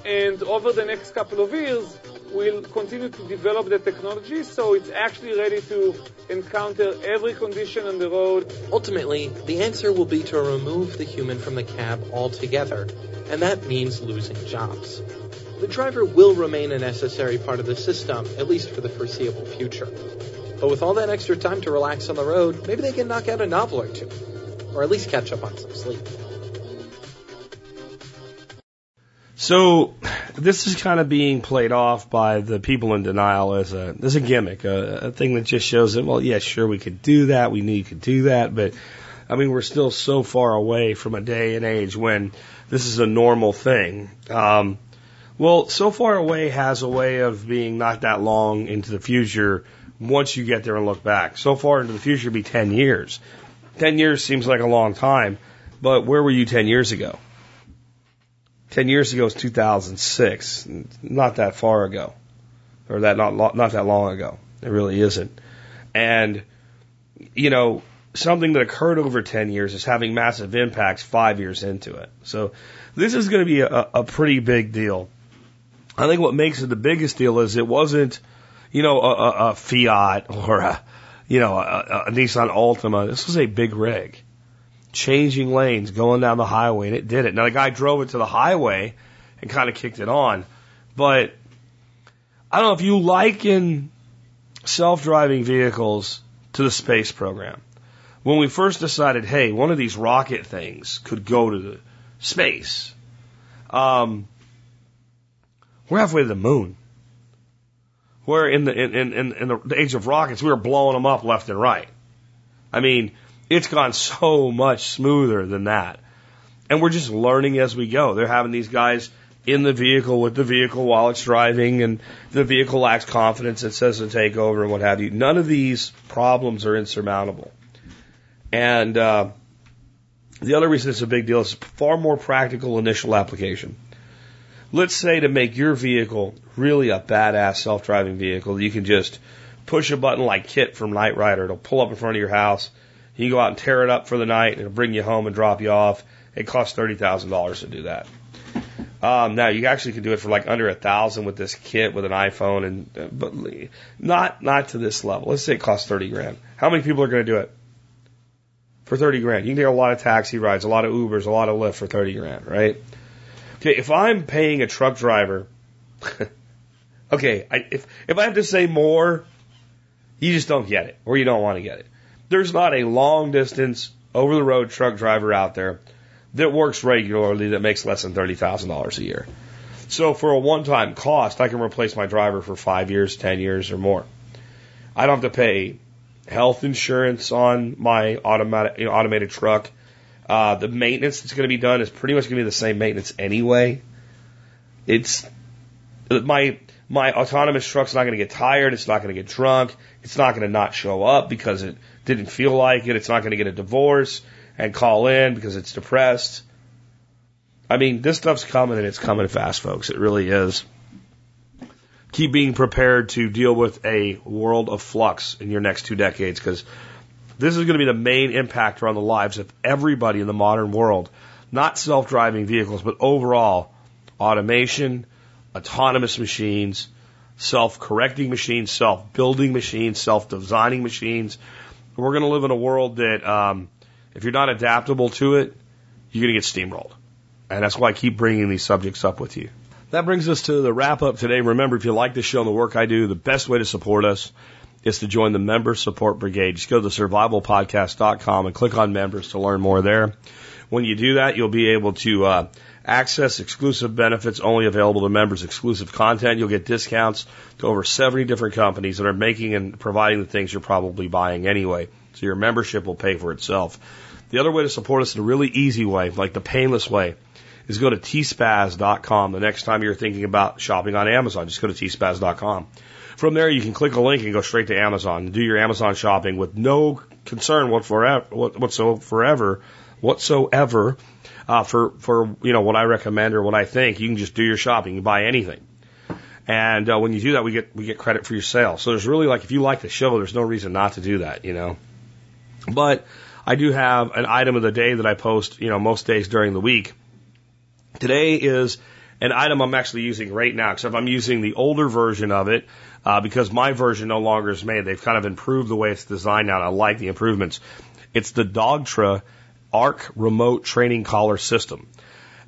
And over the next couple of years, we'll continue to develop the technology so it's actually ready to encounter every condition on the road. Ultimately, the answer will be to remove the human from the cab altogether, and that means losing jobs. The driver will remain a necessary part of the system, at least for the foreseeable future. But with all that extra time to relax on the road, maybe they can knock out a novel or two, or at least catch up on some sleep. So this is kind of being played off by the people in denial as a as a gimmick, a, a thing that just shows that well, yeah, sure, we could do that, we need to do that, but I mean, we're still so far away from a day and age when this is a normal thing. Um, well, so far away has a way of being not that long into the future once you get there and look back. So far into the future would be 10 years. 10 years seems like a long time, but where were you 10 years ago? 10 years ago is 2006, not that far ago, or that not not that long ago. It really isn't. And you know, something that occurred over 10 years is having massive impacts 5 years into it. So this is going to be a, a pretty big deal. I think what makes it the biggest deal is it wasn't, you know, a, a, a Fiat or a, you know, a, a Nissan Altima. This was a big rig changing lanes, going down the highway, and it did it. Now the guy drove it to the highway and kind of kicked it on, but I don't know if you liken self-driving vehicles to the space program. When we first decided, hey, one of these rocket things could go to the space, um, we're halfway to the moon. Where in the in, in, in the age of rockets, we were blowing them up left and right. I mean, it's gone so much smoother than that. And we're just learning as we go. They're having these guys in the vehicle with the vehicle while it's driving, and the vehicle lacks confidence. It says to take over and what have you. None of these problems are insurmountable. And uh, the other reason it's a big deal is far more practical initial application. Let's say to make your vehicle really a badass self-driving vehicle, you can just push a button like KITT from Knight Rider. It'll pull up in front of your house. You can go out and tear it up for the night, and it'll bring you home and drop you off. It costs thirty thousand dollars to do that. Um, now you actually can do it for like under a thousand with this kit with an iPhone, and uh, but not not to this level. Let's say it costs thirty grand. How many people are going to do it for thirty grand? You can get a lot of taxi rides, a lot of Ubers, a lot of Lyft for thirty grand, right? Okay, if I'm paying a truck driver, <laughs> okay, I, if if I have to say more, you just don't get it, or you don't want to get it. There's not a long distance over the road truck driver out there that works regularly that makes less than thirty thousand dollars a year. So for a one time cost, I can replace my driver for five years, ten years, or more. I don't have to pay health insurance on my automatic you know, automated truck. Uh, the maintenance that's going to be done is pretty much going to be the same maintenance anyway. It's my my autonomous truck's not going to get tired. It's not going to get drunk. It's not going to not show up because it didn't feel like it. It's not going to get a divorce and call in because it's depressed. I mean, this stuff's coming and it's coming fast, folks. It really is. keep being prepared to deal with a world of flux in your next two decades because this is going to be the main impactor on the lives of everybody in the modern world. Not self driving vehicles, but overall automation, autonomous machines, self correcting machines, self building machines, self designing machines. We're going to live in a world that, um, if you're not adaptable to it, you're going to get steamrolled. And that's why I keep bringing these subjects up with you. That brings us to the wrap up today. Remember, if you like this show and the work I do, the best way to support us is to join the Member Support Brigade. Just go to survivalpodcast.com and click on members to learn more there. When you do that, you'll be able to uh, access exclusive benefits only available to members, exclusive content. You'll get discounts to over 70 different companies that are making and providing the things you're probably buying anyway. So your membership will pay for itself. The other way to support us in a really easy way, like the painless way, is go to tspaz.com the next time you're thinking about shopping on Amazon. Just go to tspaz.com. From there, you can click a link and go straight to Amazon and do your Amazon shopping with no concern whatsoever, whatsoever, whatsoever uh, for for you know what I recommend or what I think. You can just do your shopping, you buy anything, and uh, when you do that, we get we get credit for your sale. So there's really like if you like the show, there's no reason not to do that, you know. But I do have an item of the day that I post, you know, most days during the week Today is an item I'm actually using right now, except I'm using the older version of it uh, because my version no longer is made. They've kind of improved the way it's designed now. and I like the improvements. It's the Dogtra Arc Remote Training Collar System.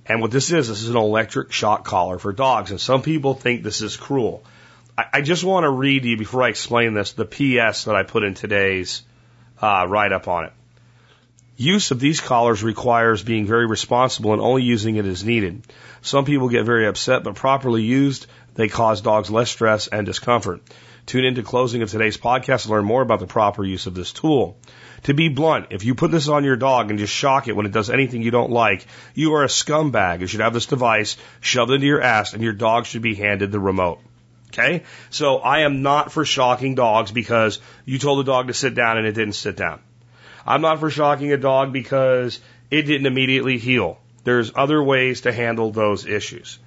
And what this is, this is an electric shock collar for dogs. And some people think this is cruel. I, I just want to read to you before I explain this the PS that I put in today's uh, write up on it. Use of these collars requires being very responsible and only using it as needed. Some people get very upset, but properly used, they cause dogs less stress and discomfort. Tune into closing of today's podcast to learn more about the proper use of this tool. To be blunt, if you put this on your dog and just shock it when it does anything you don't like, you are a scumbag. You should have this device shoved into your ass and your dog should be handed the remote. Okay? So I am not for shocking dogs because you told the dog to sit down and it didn't sit down. I'm not for shocking a dog because it didn't immediately heel. There's other ways to handle those issues.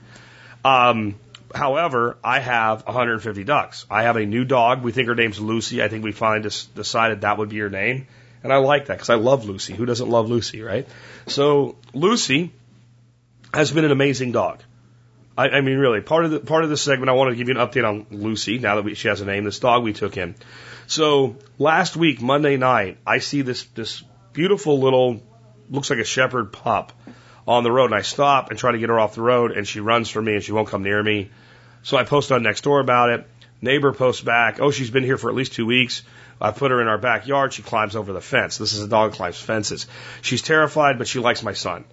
Um, however, I have 150 ducks. I have a new dog. We think her name's Lucy. I think we finally decided that would be her name. And I like that because I love Lucy. Who doesn't love Lucy, right? So Lucy has been an amazing dog. I, I mean, really, part of the part of this segment, I want to give you an update on Lucy. Now that we, she has a name, this dog we took in. So last week, Monday night, I see this this beautiful little, looks like a shepherd pup on the road, and I stop and try to get her off the road, and she runs from me and she won't come near me. So I post on Nextdoor about it. Neighbor posts back, oh, she's been here for at least two weeks. I put her in our backyard. She climbs over the fence. This is a dog climbs fences. She's terrified, but she likes my son.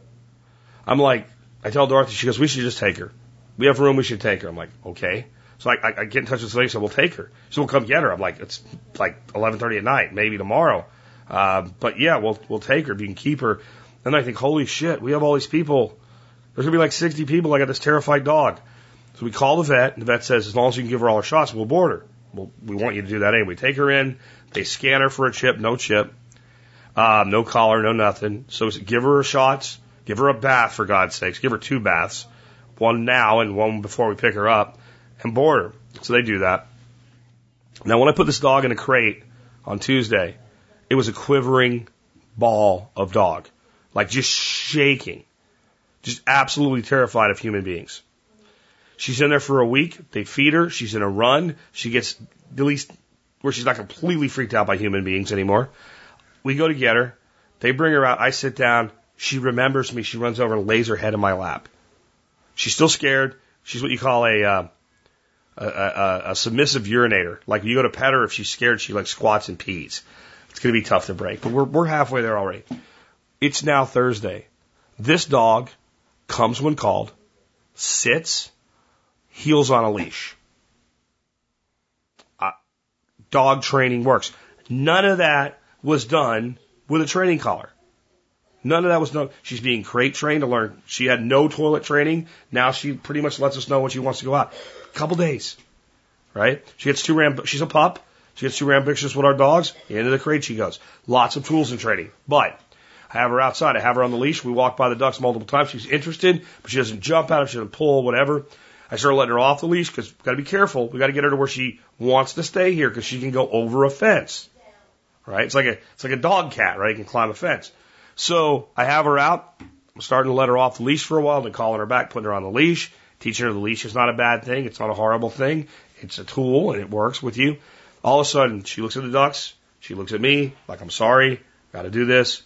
I'm like, I tell Dorothy, she goes, we should just take her. We have room, we should take her. I'm like, okay. So I, I, I get in touch with Lady, so we'll take her. So we'll come get her. I'm like, it's like 11:30 at night, maybe tomorrow. Uh, but yeah, we'll we'll take her. If you can keep her. And I think, holy shit, we have all these people. There's gonna be like 60 people. I got this terrified dog. So we call the vet, and the vet says, as long as you can give her all her shots, we'll board her. Well, we want you to do that anyway. Take her in. They scan her for a chip, no chip, uh, no collar, no nothing. So give her her shots, give her a bath for God's sakes, give her two baths, one now and one before we pick her up and board her. So they do that. Now, when I put this dog in a crate on Tuesday, it was a quivering ball of dog, like just shaking, just absolutely terrified of human beings. She's in there for a week. They feed her. She's in a run. She gets at least where she's not completely freaked out by human beings anymore. We go to get her. They bring her out. I sit down. She remembers me. She runs over and lays her head in my lap. She's still scared. She's what you call a uh, a, a, a submissive urinator. Like you go to pet her, if she's scared, she like squats and pees. It's going to be tough to break, but we're, we're halfway there already. It's now Thursday. This dog comes when called, sits, heels on a leash. Uh, dog training works. None of that was done with a training collar. None of that was done. She's being crate trained to learn. She had no toilet training. Now she pretty much lets us know when she wants to go out A couple days, right? She gets too ram. She's a pup. She gets too rambunctious with our dogs. Into the crate she goes. Lots of tools in training, but have her outside. I have her on the leash. We walk by the ducks multiple times. She's interested, but she doesn't jump at them. She doesn't pull, whatever. I started letting her off the leash because we got to be careful. We got to get her to where she wants to stay here because she can go over a fence. Right? It's like a it's like a dog cat, right? You can climb a fence. So I have her out. I'm starting to let her off the leash for a while, then calling her back, putting her on the leash. Teaching her the leash is not a bad thing. It's not a horrible thing. It's a tool and it works with you. All of a sudden, she looks at the ducks. She looks at me like, I'm sorry. Got to do this.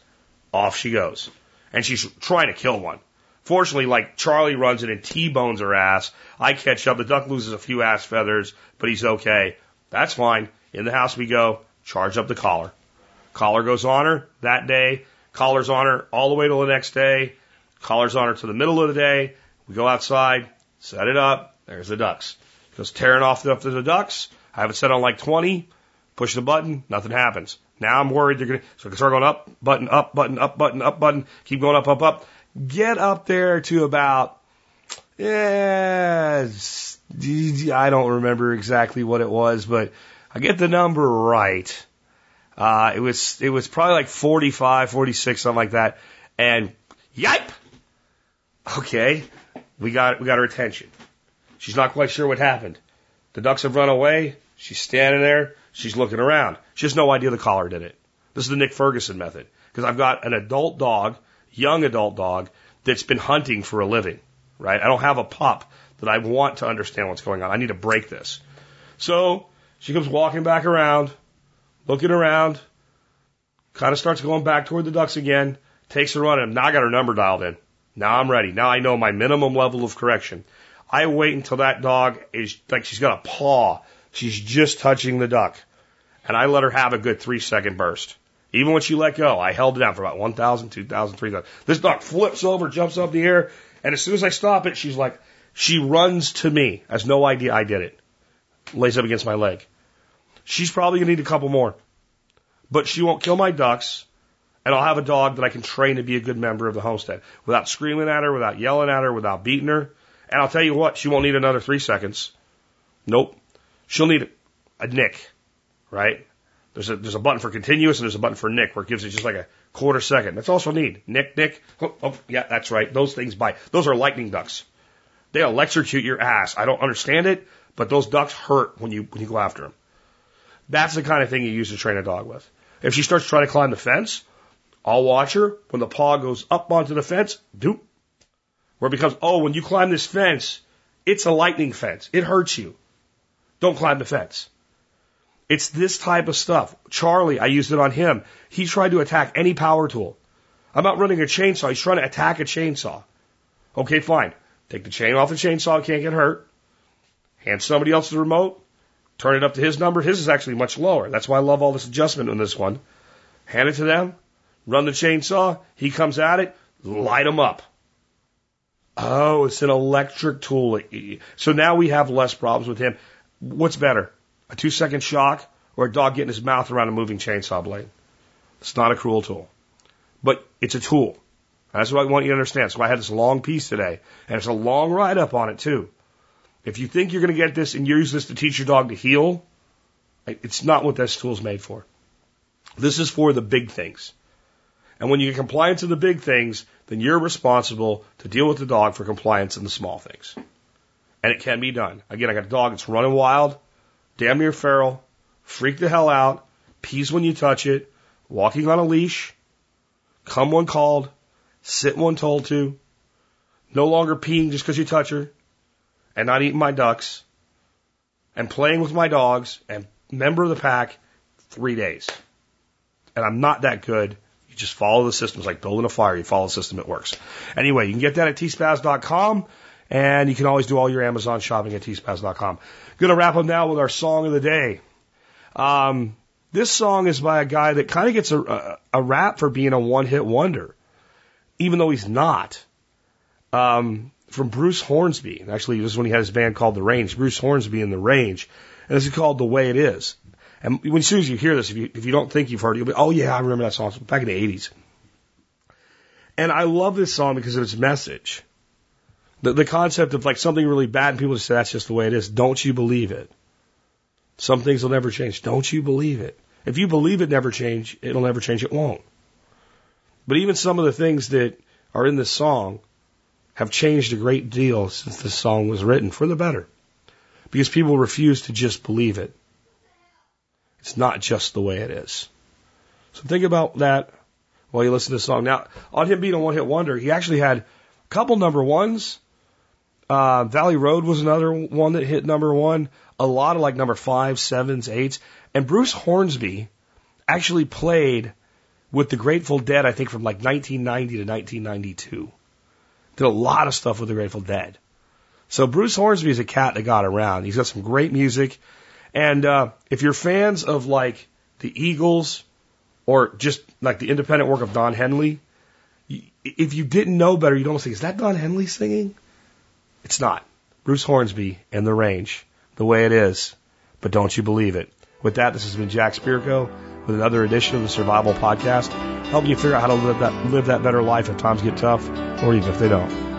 Off she goes. And she's trying to kill one. Fortunately, like Charlie runs in and T-bones her ass. I catch up. The duck loses a few ass feathers, but he's okay. That's fine. In the house we go. Charge up the collar. Collar goes on her that day. Collar's on her all the way till the next day. Collar's on her to the middle of the day. We go outside, set it up. There's the ducks. Goes tearing off the, the ducks. I have it set on like 20. Push the button. Nothing happens. Now I'm worried they're going to, so I can start going up, button, up, button, up, button, up, button. Keep going up, up, up. Get up there to about, yeah, I don't remember exactly what it was, but I get the number right. Uh, it was, it was probably like 45, 46, something like that. And yipe! Okay. We got, we got her attention. She's not quite sure what happened. The ducks have run away. She's standing there. She's looking around. She has no idea the collar did it. This is the Nick Ferguson method. Because I've got an adult dog, young adult dog, that's been hunting for a living, right? I don't have a pup that I want to understand what's going on. I need to break this. So she comes walking back around, looking around, kind of starts going back toward the ducks again, takes a run, and now I got her number dialed in. Now I'm ready. Now I know my minimum level of correction. I wait until that dog is like she's got a paw. She's just touching the duck. And I let her have a good three second burst. Even when she let go, I held it down for about 1,000, 2,000, 3,000. This duck flips over, jumps up in the air, and as soon as I stop it, she's like, she runs to me, has no idea I did it. Lays up against my leg. She's probably gonna need a couple more. But she won't kill my ducks, and I'll have a dog that I can train to be a good member of the homestead without screaming at her, without yelling at her, without beating her. And I'll tell you what, she won't need another three seconds. Nope. She'll need a, a nick, right? There's a, there's a button for continuous and there's a button for nick where it gives you just like a quarter second. That's also she'll. Nick, nick. Oh, oh, yeah, that's right. Those things bite. Those are lightning ducks. They electrocute your ass. I don't understand it, but those ducks hurt when you, when you go after them. That's the kind of thing you use to train a dog with. If she starts trying to climb the fence, I'll watch her. When the paw goes up onto the fence, doop, where it becomes, oh, when you climb this fence, it's a lightning fence. It hurts you. Don't climb the fence. It's this type of stuff. Charlie, I used it on him. He tried to attack any power tool. I'm not running a chainsaw. He's trying to attack a chainsaw. Okay, fine. Take the chain off the chainsaw. Can't get hurt. Hand somebody else the remote. Turn it up to his number. His is actually much lower. That's why I love all this adjustment on this one. Hand it to them. Run the chainsaw. He comes at it. Light him up. Oh, it's an electric tool. So now we have less problems with him. What's better? A two second shock or a dog getting his mouth around a moving chainsaw blade? It's not a cruel tool, but it's a tool. That's what I want you to understand. So I had this long piece today and it's a long write up on it too. If you think you're going to get this and use this to teach your dog to heel, it's not what this tool is made for. This is for the big things. And when you get compliance in the big things, then you're responsible to deal with the dog for compliance in the small things. And it can be done. Again, I got a dog that's running wild, damn near feral, freak the hell out, pees when you touch it, walking on a leash, come when called, sit when told to, no longer peeing just because you touch her, and not eating my ducks, and playing with my dogs, and member of the pack, three days. And I'm not that good You just follow the system. It's like building a fire. You follow the system, it works. Anyway, you can get that at tspaz.com and you can always do all your Amazon shopping at tspaz.com. Gonna wrap up now with our song of the day. Um, this song is by a guy that kind of gets a, a, a rap for being a one hit wonder, even though he's not. Um, from Bruce Hornsby. Actually, this is when he had his band called The Range. Bruce Hornsby in The Range. And this is called The Way It Is. And when, as soon as you hear this, if you, if you don't think you've heard it, you'll be, oh yeah, I remember that song back in the 80s. And I love this song because of its message. The, the concept of like something really bad and people just say that's just the way it is. Don't you believe it? Some things will never change. Don't you believe it? If you believe it never change, it'll never change. It won't. But even some of the things that are in this song have changed a great deal since this song was written for the better. Because people refuse to just believe it. It's not just the way it is. So think about that while you listen to the song. Now, on him being a one hit wonder, he actually had a couple number ones. Uh, Valley Road was another one that hit number one. A lot of like number five, sevens, eights. And Bruce Hornsby actually played with the Grateful Dead, I think from like 1990 to 1992. Did a lot of stuff with the Grateful Dead. So Bruce Hornsby is a cat that got around. He's got some great music. And uh, if you're fans of like the Eagles or just like the independent work of Don Henley, if you didn't know better, you'd almost think, is that Don Henley singing? It's not. Bruce Hornsby and the range, the way it is. But don't you believe it? With that, this has been Jack Spirko with another edition of the Survival Podcast, helping you figure out how to live that live that better life if times get tough, or even if they don't.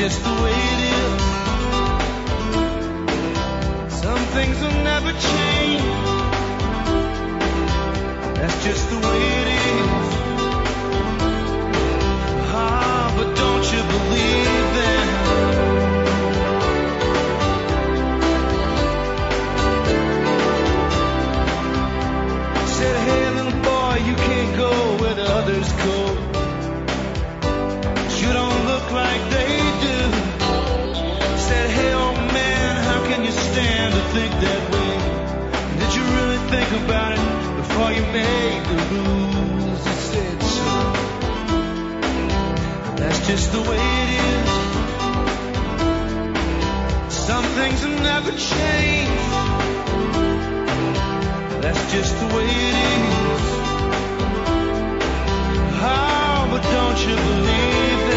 Just the way it is. Some things will never change. That's just the way it is. Ah, but don't you believe them? Think that way? Did you really think about it before you made the rules? He said so. That's just the way it is. Some things will never change. That's just the way it is. How, but don't you believe